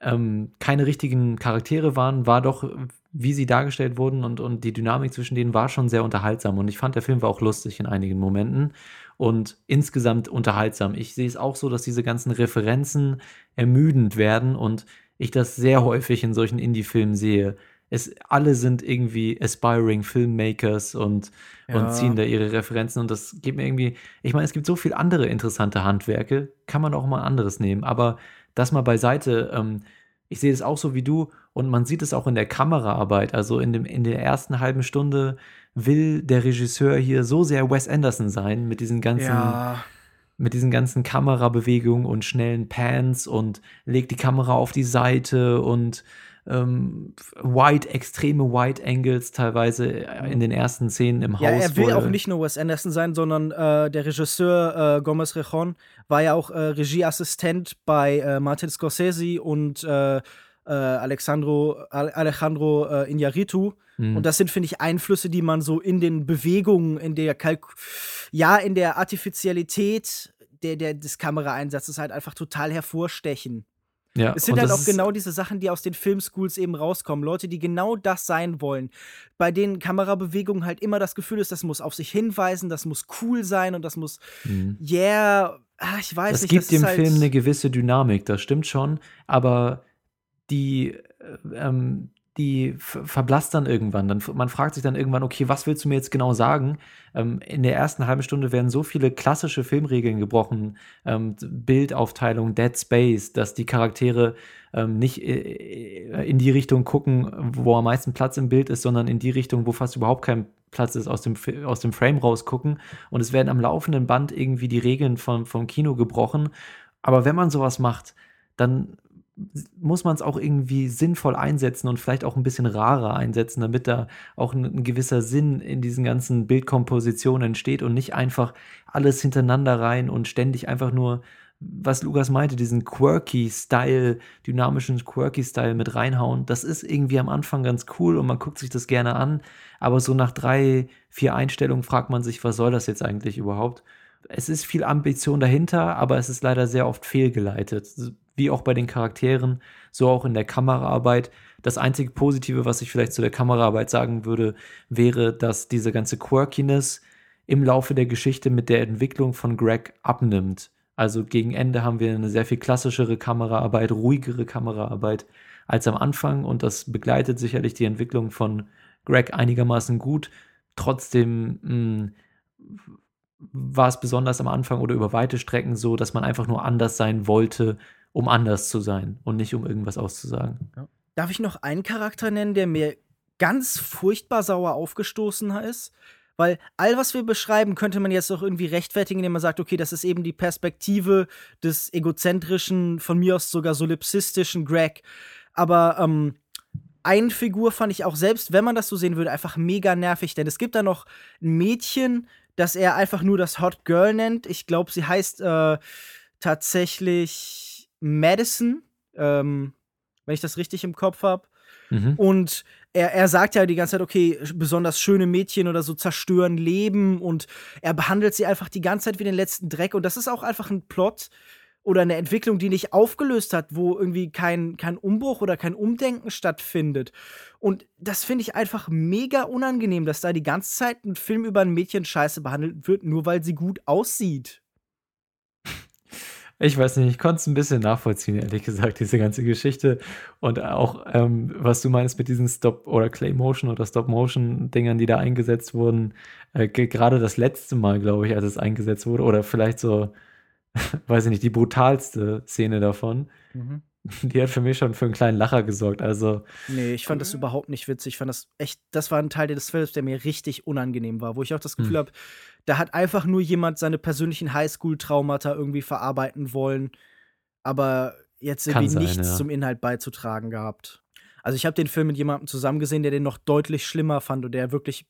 ähm, keine richtigen Charaktere waren, war doch, wie sie dargestellt wurden und, und die Dynamik zwischen denen war schon sehr unterhaltsam. Und ich fand, der Film war auch lustig in einigen Momenten und insgesamt unterhaltsam. Ich sehe es auch so, dass diese ganzen Referenzen ermüdend werden und ich das sehr häufig in solchen Indie-Filmen sehe. es, alle sind irgendwie aspiring Filmmakers und, Ja. und ziehen da ihre Referenzen und das geht mir irgendwie, ich meine, es gibt so viele andere interessante Handwerke, kann man auch mal anderes nehmen, aber das mal beiseite, ähm, ich sehe das auch so wie du und man sieht es auch in der Kameraarbeit, also in, dem, in der ersten halben Stunde will der Regisseur hier so sehr Wes Anderson sein mit diesen ganzen Ja. mit diesen ganzen Kamerabewegungen und schnellen Pans und legt die Kamera auf die Seite und ähm, wide, extreme Wide Angles teilweise in den ersten Szenen im Haus. Ja, er will auch nicht nur Wes Anderson sein, sondern äh, der Regisseur äh, Gomez Rejon war ja auch äh, Regieassistent bei äh, Martin Scorsese und äh, Alexandro, Al Alejandro äh, Iñárritu. Mhm. Und das sind, finde ich, Einflüsse, die man so in den Bewegungen, in der Kalk ja, in der Artificialität der, der, des Kameraeinsatzes halt einfach total hervorstechen. Ja, Es sind halt das auch genau diese Sachen, die aus den Filmschools eben rauskommen. Leute, die genau das sein wollen. Bei denen Kamerabewegungen halt immer das Gefühl ist, das muss auf sich hinweisen, das muss cool sein und das muss, Mhm. yeah, ah, ich weiß Es nicht. gibt das dem ist halt, Film eine gewisse Dynamik, das stimmt schon, aber die, äh, ähm, die ver- verblasst dann irgendwann. Dann, man fragt sich dann irgendwann, okay, was willst du mir jetzt genau sagen? Ähm, in der ersten halben Stunde werden so viele klassische Filmregeln gebrochen, ähm, Bildaufteilung, Dead Space, dass die Charaktere ähm, nicht äh, in die Richtung gucken, wo am meisten Platz im Bild ist, sondern in die Richtung, wo fast überhaupt kein Platz ist, aus dem, aus dem Frame rausgucken. Und es werden am laufenden Band irgendwie die Regeln vom, vom Kino gebrochen. Aber wenn man sowas macht, dann muss man es auch irgendwie sinnvoll einsetzen und vielleicht auch ein bisschen rarer einsetzen, damit da auch ein, ein gewisser Sinn in diesen ganzen Bildkompositionen entsteht und nicht einfach alles hintereinander rein und ständig einfach nur, was Lukas meinte, diesen quirky Style, dynamischen quirky Style mit reinhauen. Das ist irgendwie am Anfang ganz cool und man guckt sich das gerne an, aber so nach drei, vier Einstellungen fragt man sich, was soll das jetzt eigentlich überhaupt? Es ist viel Ambition dahinter, aber es ist leider sehr oft fehlgeleitet. Wie auch bei den Charakteren, so auch in der Kameraarbeit. Das einzige Positive, was ich vielleicht zu der Kameraarbeit sagen würde, wäre, dass diese ganze Quirkiness im Laufe der Geschichte mit der Entwicklung von Greg abnimmt. Also gegen Ende haben wir eine sehr viel klassischere Kameraarbeit, ruhigere Kameraarbeit als am Anfang und das begleitet sicherlich die Entwicklung von Greg einigermaßen gut. Trotzdem mh, war es besonders am Anfang oder über weite Strecken so, dass man einfach nur anders sein wollte, um anders zu sein und nicht um irgendwas auszusagen. Darf ich noch einen Charakter nennen, der mir ganz furchtbar sauer aufgestoßen ist? Weil all, was wir beschreiben, könnte man jetzt auch irgendwie rechtfertigen, indem man sagt, okay, das ist eben die Perspektive des egozentrischen, von mir aus sogar solipsistischen Greg. Aber ähm, eine Figur fand ich auch, selbst wenn man das so sehen würde, einfach mega nervig. Denn es gibt da noch ein Mädchen, das er einfach nur das Hot Girl nennt. Ich glaube, sie heißt äh, tatsächlich Madison, ähm, wenn ich das richtig im Kopf habe. Mhm. Und er, er sagt ja die ganze Zeit, okay, besonders schöne Mädchen oder so zerstören Leben und er behandelt sie einfach die ganze Zeit wie den letzten Dreck. Und das ist auch einfach ein Plot oder eine Entwicklung, die nicht aufgelöst hat, wo irgendwie kein, kein Umbruch oder kein Umdenken stattfindet. Und das finde ich einfach mega unangenehm, dass da die ganze Zeit ein Film über ein Mädchen scheiße behandelt wird, nur weil sie gut aussieht. Ich weiß nicht, ich konnte es ein bisschen nachvollziehen, ehrlich gesagt, diese ganze Geschichte. Und auch, ähm, was du meinst mit diesen Stop- oder Clay-Motion oder Stop-Motion-Dingern, die da eingesetzt wurden. Äh, ge- Gerade das letzte Mal, glaube ich, als es eingesetzt wurde, oder vielleicht so, weiß ich nicht, die brutalste Szene davon, Mhm. die hat für mich schon für einen kleinen Lacher gesorgt. Also, Nee, ich fand das überhaupt nicht witzig. Ich fand das echt, das war ein Teil des Films, der mir richtig unangenehm war, wo ich auch das Gefühl Hm. habe, da hat einfach nur jemand seine persönlichen Highschool-Traumata irgendwie verarbeiten wollen, aber jetzt irgendwie sein, nichts ja. zum Inhalt beizutragen gehabt. Also ich habe den Film mit jemandem zusammen gesehen, der den noch deutlich schlimmer fand und der wirklich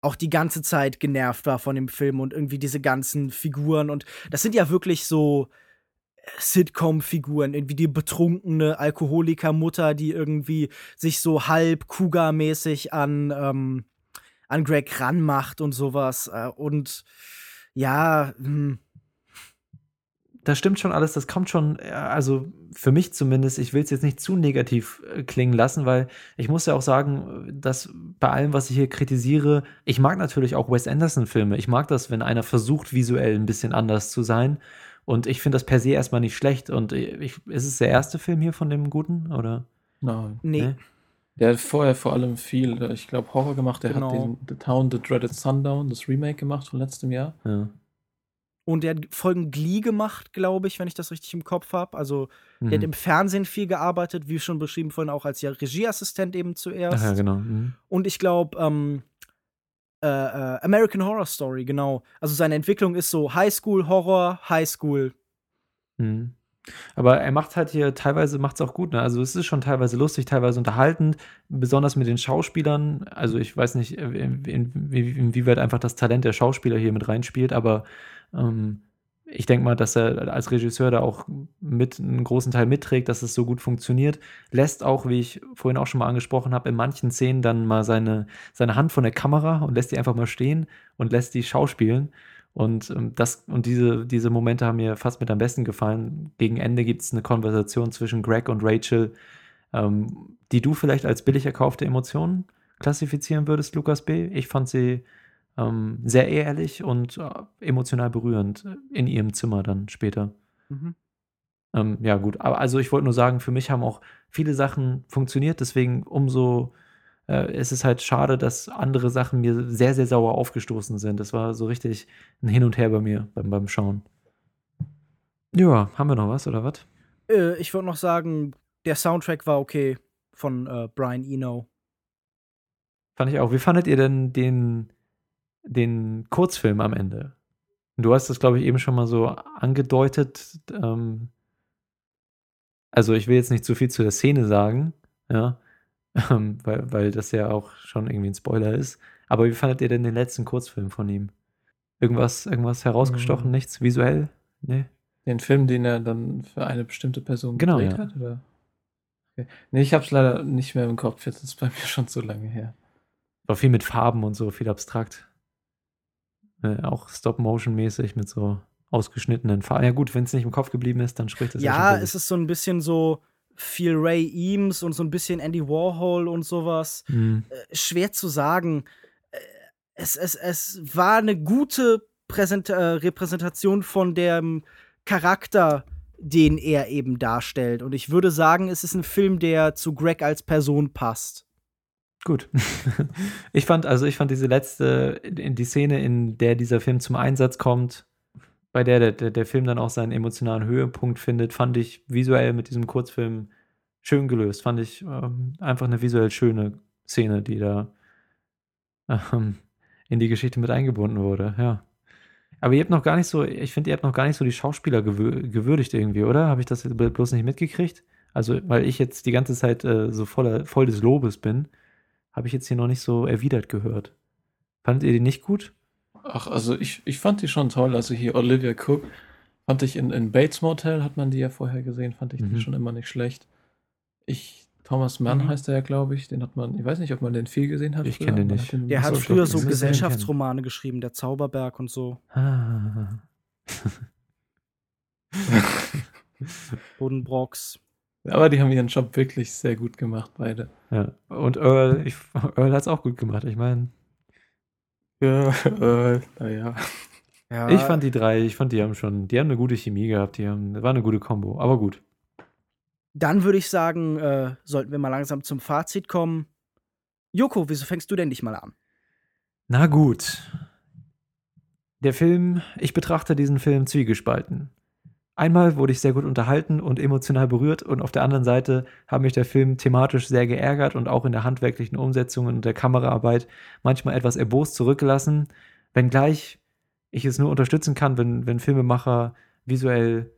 auch die ganze Zeit genervt war von dem Film und irgendwie diese ganzen Figuren und das sind ja wirklich so Sitcom-Figuren, irgendwie die betrunkene Alkoholikermutter, die irgendwie sich so halb Kuga-mäßig an, ähm, an Greg ranmacht und sowas. Äh, und ja, hm, das stimmt schon alles, das kommt schon, äh, also für mich zumindest, ich will es jetzt nicht zu negativ äh, klingen lassen, weil ich muss ja auch sagen, dass bei allem, was ich hier kritisiere, ich mag natürlich auch Wes Anderson-Filme. Ich mag das, wenn einer versucht, visuell ein bisschen anders zu sein. Und ich finde das per se erstmal nicht schlecht. Und ich, ist es der erste Film hier von dem Guten, oder? Nein. nee. Nee? Der hat vorher vor allem viel, äh, ich glaube, Horror gemacht. Der Genau. hat diesen The Town, The Dreaded Sundown, das Remake gemacht von letztem Jahr. Ja. Und der hat Folgen Glee gemacht, glaube ich, wenn ich das richtig im Kopf habe. Also, der hat Mhm. im Fernsehen viel gearbeitet, wie schon beschrieben vorhin, auch als ja Regieassistent eben zuerst. Ja, genau. Mhm. Und ich glaube, ähm, äh, äh, American Horror Story, genau. Also seine Entwicklung ist so Highschool, Horror, Highschool. Mhm. Aber er macht halt hier teilweise macht es auch gut. Ne? Also es ist schon teilweise lustig, teilweise unterhaltend, besonders mit den Schauspielern. Also ich weiß nicht, äh, in, in, in, inwieweit einfach das Talent der Schauspieler hier mit reinspielt, aber ähm, ich denke mal, dass er als Regisseur da auch mit einen großen Teil mitträgt, dass es so gut funktioniert. Lässt auch, wie ich vorhin auch schon mal angesprochen habe, in manchen Szenen dann mal seine, seine Hand von der Kamera und lässt die einfach mal stehen und lässt die schauspielen. Und ähm, das und diese, diese Momente haben mir fast mit am besten gefallen. Gegen Ende gibt es eine Konversation zwischen Greg und Rachel, ähm, die du vielleicht als billig erkaufte Emotionen klassifizieren würdest, Lukas B. Ich fand sie ähm, sehr ehrlich und äh, emotional berührend in ihrem Zimmer dann später. Mhm. Ähm, ja, gut. Aber also ich wollte nur sagen, für mich haben auch viele Sachen funktioniert, deswegen umso äh, es ist halt schade, dass andere Sachen mir sehr, sehr sauer aufgestoßen sind. Das war so richtig ein Hin und Her bei mir beim, beim Schauen. Ja, haben wir noch was oder was? Äh, ich würde noch sagen, der Soundtrack war okay von äh, Brian Eno. Fand ich auch. Wie fandet ihr denn den, den Kurzfilm am Ende? Du hast das, glaube ich, eben schon mal so angedeutet. Ähm, also ich will jetzt nicht zu viel zu der Szene sagen, ja, ähm, weil, weil das ja auch schon irgendwie ein Spoiler ist. Aber wie fandet ihr denn den letzten Kurzfilm von ihm? Irgendwas, irgendwas herausgestochen, Mhm. nichts visuell? Nee. Den Film, den er dann für eine bestimmte Person Genau, gedreht ja. hat, oder? Okay. Nee, ich hab's leider nicht mehr im Kopf. Jetzt ist es bei mir schon zu lange her. War viel mit Farben und so, viel abstrakt. Äh, auch Stop-Motion-mäßig mit so ausgeschnittenen Farben. Ja, gut, wenn es nicht im Kopf geblieben ist, dann spricht das ja, Ja, es ist so ein bisschen so viel Ray Eames und so ein bisschen Andy Warhol und sowas. Mhm. Äh, schwer zu sagen. Äh, Es, es, es war eine gute Präsent äh, Repräsentation von dem Charakter, den er eben darstellt. Und ich würde sagen, es ist ein Film, der zu Greg als Person passt. Gut. ich fand, also ich fand diese letzte, die Szene, in der dieser Film zum Einsatz kommt, bei der der, der, Film dann auch seinen emotionalen Höhepunkt findet, fand ich visuell mit diesem Kurzfilm schön gelöst. Fand ich ähm, einfach eine visuell schöne Szene, die da ähm, in die Geschichte mit eingebunden wurde, ja. Aber ihr habt noch gar nicht so, ich finde, ihr habt noch gar nicht so die Schauspieler gewür gewürdigt irgendwie, oder? Habe ich das bloß nicht mitgekriegt? Also, weil ich jetzt die ganze Zeit äh, so voller, voll des Lobes bin, habe ich jetzt hier noch nicht so erwidert gehört. Fandet ihr die nicht gut? Ach, also ich, ich fand die schon toll. Also hier Olivia Cook fand ich in, in Bates Motel, hat man die ja vorher gesehen, fand ich Mhm. die schon immer nicht schlecht. Ich, Thomas Mann Mhm. heißt er ja, glaube ich. Den hat man, ich weiß nicht, ob man den viel gesehen hat. Ich früher, kenn den nicht. den Der hat so früher so. Gesellschaftsromane geschrieben, der Zauberberg und so. Ah. Bodenbrocks. Aber die haben ihren Job wirklich sehr gut gemacht, beide. Ja. Und Earl, ich, Earl hat es auch gut gemacht. Ich meine, Ja, äh, naja. Ja, ich fand die drei, ich fand, die haben schon, die haben eine gute Chemie gehabt, die haben, war eine gute Kombo, aber gut. Dann würde ich sagen, äh, sollten wir mal langsam zum Fazit kommen. Joko, wieso fängst du denn dich mal an? Na gut. Der Film, ich betrachte diesen Film zwiegespalten. Einmal wurde ich sehr gut unterhalten und emotional berührt und auf der anderen Seite hat mich der Film thematisch sehr geärgert und auch in der handwerklichen Umsetzung und der Kameraarbeit manchmal etwas erbost zurückgelassen, wenngleich ich es nur unterstützen kann, wenn, wenn Filmemacher visuell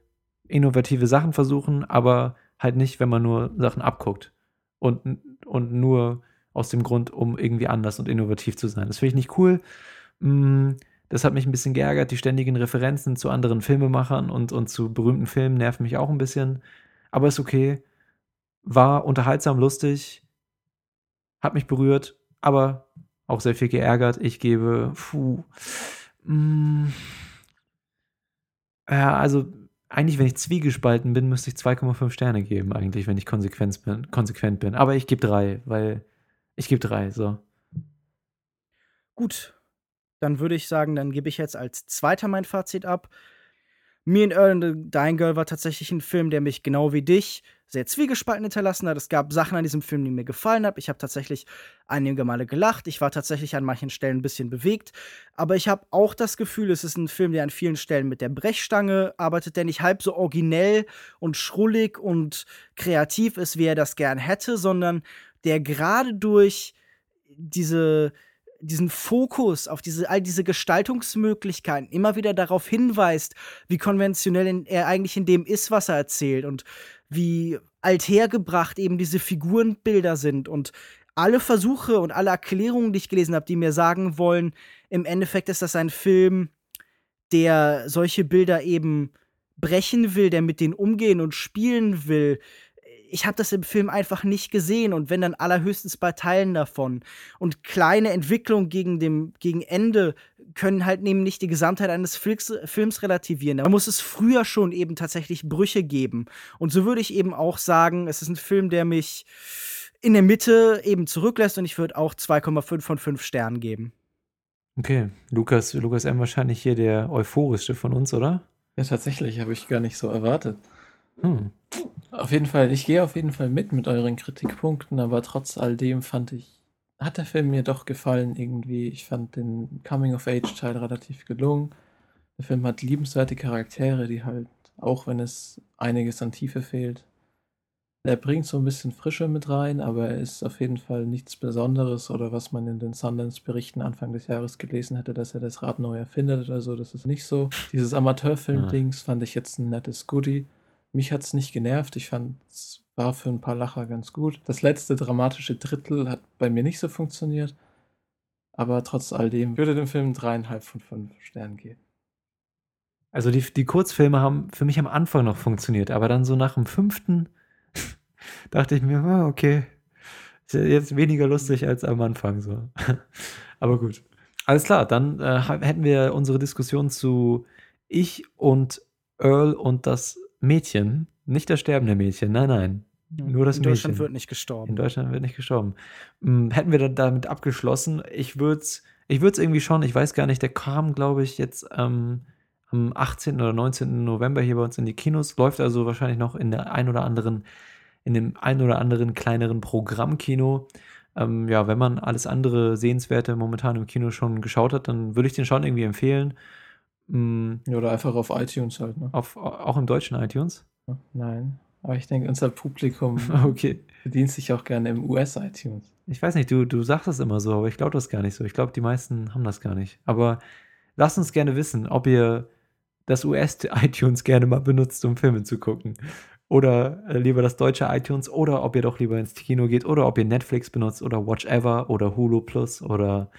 innovative Sachen versuchen, aber halt nicht, wenn man nur Sachen abguckt und, und nur aus dem Grund, um irgendwie anders und innovativ zu sein. Das finde ich nicht cool. Das hat mich ein bisschen geärgert. Die ständigen Referenzen zu anderen Filmemachern und, und zu berühmten Filmen nerven mich auch ein bisschen. Aber ist okay. War unterhaltsam, lustig. Hat mich berührt, aber auch sehr viel geärgert. Ich gebe, puh, mm, ja, also eigentlich, wenn ich zwiegespalten bin, müsste ich 2,5 Sterne geben, eigentlich, wenn ich konsequent bin. Konsequent bin. Aber ich gebe drei, weil ich gebe drei, so. Gut, dann würde ich sagen, dann gebe ich jetzt als zweiter mein Fazit ab. Me and Earl and the Dying Girl war tatsächlich ein Film, der mich genau wie dich sehr zwiegespalten hinterlassen hat. Es gab Sachen an diesem Film, die mir gefallen haben. Ich habe tatsächlich einige Male gelacht. Ich war tatsächlich an manchen Stellen ein bisschen bewegt. Aber ich habe auch das Gefühl, es ist ein Film, der an vielen Stellen mit der Brechstange arbeitet, der nicht halb so originell und schrullig und kreativ ist, wie er das gern hätte, sondern der gerade durch diese diesen Fokus auf diese, all diese Gestaltungsmöglichkeiten immer wieder darauf hinweist, wie konventionell er eigentlich in dem ist, was er erzählt und wie althergebracht eben diese Figurenbilder sind. Und alle Versuche und alle Erklärungen, die ich gelesen habe, die mir sagen wollen, im Endeffekt ist das ein Film, der solche Bilder eben brechen will, der mit denen umgehen und spielen will, ich habe das im Film einfach nicht gesehen und wenn dann allerhöchstens bei Teilen davon. Und kleine Entwicklungen gegen, dem, gegen Ende können halt eben nicht die Gesamtheit eines Films, Films relativieren. Da muss es früher schon eben tatsächlich Brüche geben. Und so würde ich eben auch sagen, es ist ein Film, der mich in der Mitte eben zurücklässt und ich würde auch 2,5 von 5 Sternen geben. Okay, Lukas, Lukas M. wahrscheinlich hier der euphorischste von uns, oder? Ja, tatsächlich, habe ich gar nicht so erwartet. Hm. Auf jeden Fall, ich gehe auf jeden Fall mit mit euren Kritikpunkten, aber trotz all dem fand ich, hat der Film mir doch gefallen irgendwie. Ich fand den Coming-of-Age-Teil relativ gelungen. Der Film hat liebenswerte Charaktere, die halt, auch wenn es einiges an Tiefe fehlt, er bringt so ein bisschen Frische mit rein, aber er ist auf jeden Fall nichts Besonderes oder was man in den Sundance-Berichten Anfang des Jahres gelesen hätte, dass er das Rad neu erfindet oder so. Das ist nicht so. Dieses Amateurfilm-Dings fand ich jetzt ein nettes Goodie. Mich hat es nicht genervt. Ich fand, es war für ein paar Lacher ganz gut. Das letzte dramatische Drittel hat bei mir nicht so funktioniert. Aber trotz all dem würde dem Film dreieinhalb von fünf Sternen geben. Also die, die Kurzfilme haben für mich am Anfang noch funktioniert, aber dann so nach dem fünften dachte ich mir, ah, okay, ist jetzt weniger lustig als am Anfang so. aber gut. Alles klar, dann äh, hätten wir unsere Diskussion zu Ich und Earl und das Mädchen, nicht das sterbende Mädchen, nein, nein. Nur das In Mädchen. Deutschland wird nicht gestorben. In Deutschland wird nicht gestorben. Hm, hätten wir dann damit abgeschlossen, ich würde es ich würd's irgendwie schon, ich weiß gar nicht, der kam, glaube ich, jetzt ähm, am 18. oder 19. November hier bei uns in die Kinos, läuft also wahrscheinlich noch in der ein oder anderen, in dem ein oder anderen kleineren Programmkino. Ähm, ja, wenn man alles andere Sehenswerte momentan im Kino schon geschaut hat, dann würde ich den schon irgendwie empfehlen. Ja, oder einfach auf iTunes halt, ne? Auf, auch im deutschen iTunes? Nein. Aber ich denke, unser Publikum okay. bedient sich auch gerne im US-iTunes. Ich weiß nicht, du, du sagst das immer so, aber ich glaube das gar nicht so. Ich glaube, die meisten haben das gar nicht. Aber lasst uns gerne wissen, ob ihr das US-iTunes gerne mal benutzt, um Filme zu gucken. Oder äh, lieber das deutsche iTunes oder ob ihr doch lieber ins Kino geht oder ob ihr Netflix benutzt oder Watch Ever oder Hulu Plus oder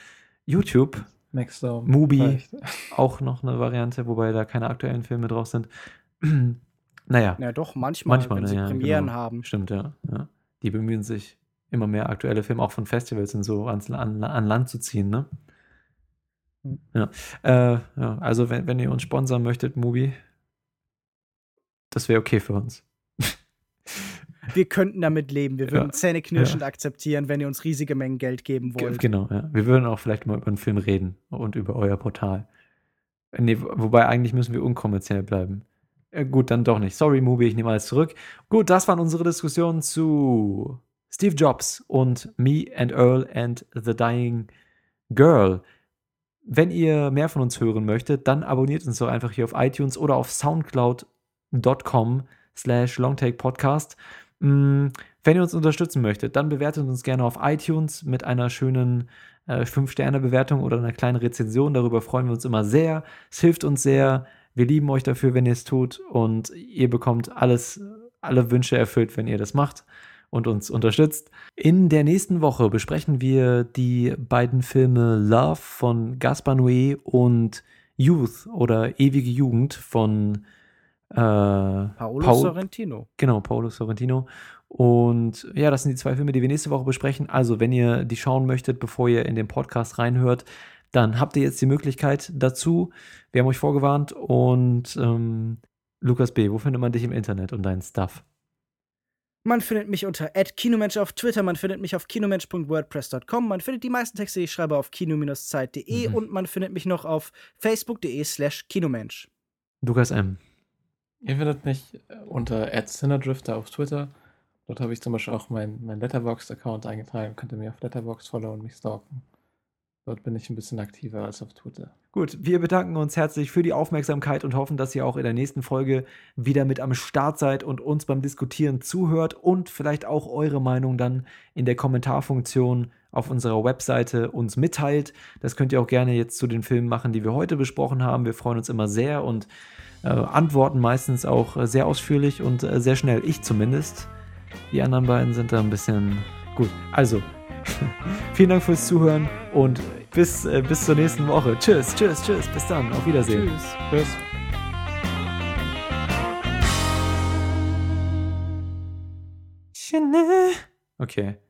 YouTube. Maxdome. Mubi, auch noch eine Variante, wobei da keine aktuellen Filme drauf sind. naja. Ja, doch, manchmal, manchmal wenn sie ja, Premieren genau. haben. Stimmt, ja, ja. Die bemühen sich, immer mehr aktuelle Filme auch von Festivals und so ans, an, an Land zu ziehen, ne? Hm. Ja. Äh, ja. Also, wenn, wenn ihr uns sponsern möchtet, Mubi, das wäre okay für uns. Wir könnten damit leben. Wir würden Ja. zähneknirschend Ja. akzeptieren, wenn ihr uns riesige Mengen Geld geben Ge- wollt. Genau, ja. Wir würden auch vielleicht mal über einen Film reden und über euer Portal. Nee, wo- wobei eigentlich müssen wir unkommerziell bleiben. Äh, gut, dann doch nicht. Sorry, Mubi, ich nehme alles zurück. Gut, das waren unsere Diskussionen zu Steve Jobs und Me and Earl and the Dying Girl. Wenn ihr mehr von uns hören möchtet, dann abonniert uns doch einfach hier auf iTunes oder auf soundcloud.com slash longtakepodcast. Mm, Wenn ihr uns unterstützen möchtet, dann bewertet uns gerne auf iTunes mit einer schönen äh, 5-Sterne-Bewertung oder einer kleinen Rezension. Darüber freuen wir uns immer sehr. Es hilft uns sehr. Wir lieben euch dafür, wenn ihr es tut. Und ihr bekommt alles, alle Wünsche erfüllt, wenn ihr das macht und uns unterstützt. In der nächsten Woche besprechen wir die beiden Filme Love von Gaspar Noé und Youth oder Ewige Jugend von äh, Paolo Paul- Sorrentino. Genau, Paolo Sorrentino. Und ja, das sind die zwei Filme, die wir nächste Woche besprechen. Also, wenn ihr die schauen möchtet, bevor ihr in den Podcast reinhört, dann habt ihr jetzt die Möglichkeit dazu. Wir haben euch vorgewarnt. Und ähm, Lukas B., wo findet man dich im Internet und deinen Stuff? Man findet mich unter @kinomensch auf Twitter, man findet mich auf kinomensch.wordpress.com, man findet die meisten Texte, die ich schreibe, auf kino-zeit.de Mhm. und man findet mich noch auf facebook.de slash kinomensch. Lukas M. Ihr findet mich äh, unter @cinerdrifter auf Twitter. Dort habe ich zum Beispiel auch meinen mein Letterboxd-Account eingetragen. Könnt ihr mir auf Letterboxd followen und mich stalken. Dort bin ich ein bisschen aktiver als auf Twitter. Gut, wir bedanken uns herzlich für die Aufmerksamkeit und hoffen, dass ihr auch in der nächsten Folge wieder mit am Start seid und uns beim Diskutieren zuhört und vielleicht auch eure Meinung dann in der Kommentarfunktion auf unserer Webseite uns mitteilt. Das könnt ihr auch gerne jetzt zu den Filmen machen, die wir heute besprochen haben. Wir freuen uns immer sehr und antworten meistens auch äh, sehr ausführlich und äh, sehr schnell. Ich zumindest. Die anderen beiden sind da ein bisschen gut. Also, vielen Dank fürs Zuhören und bis, äh, bis zur nächsten Woche. Tschüss, tschüss, tschüss. Bis dann. Auf Wiedersehen. Tschüss. Tschüss. Okay.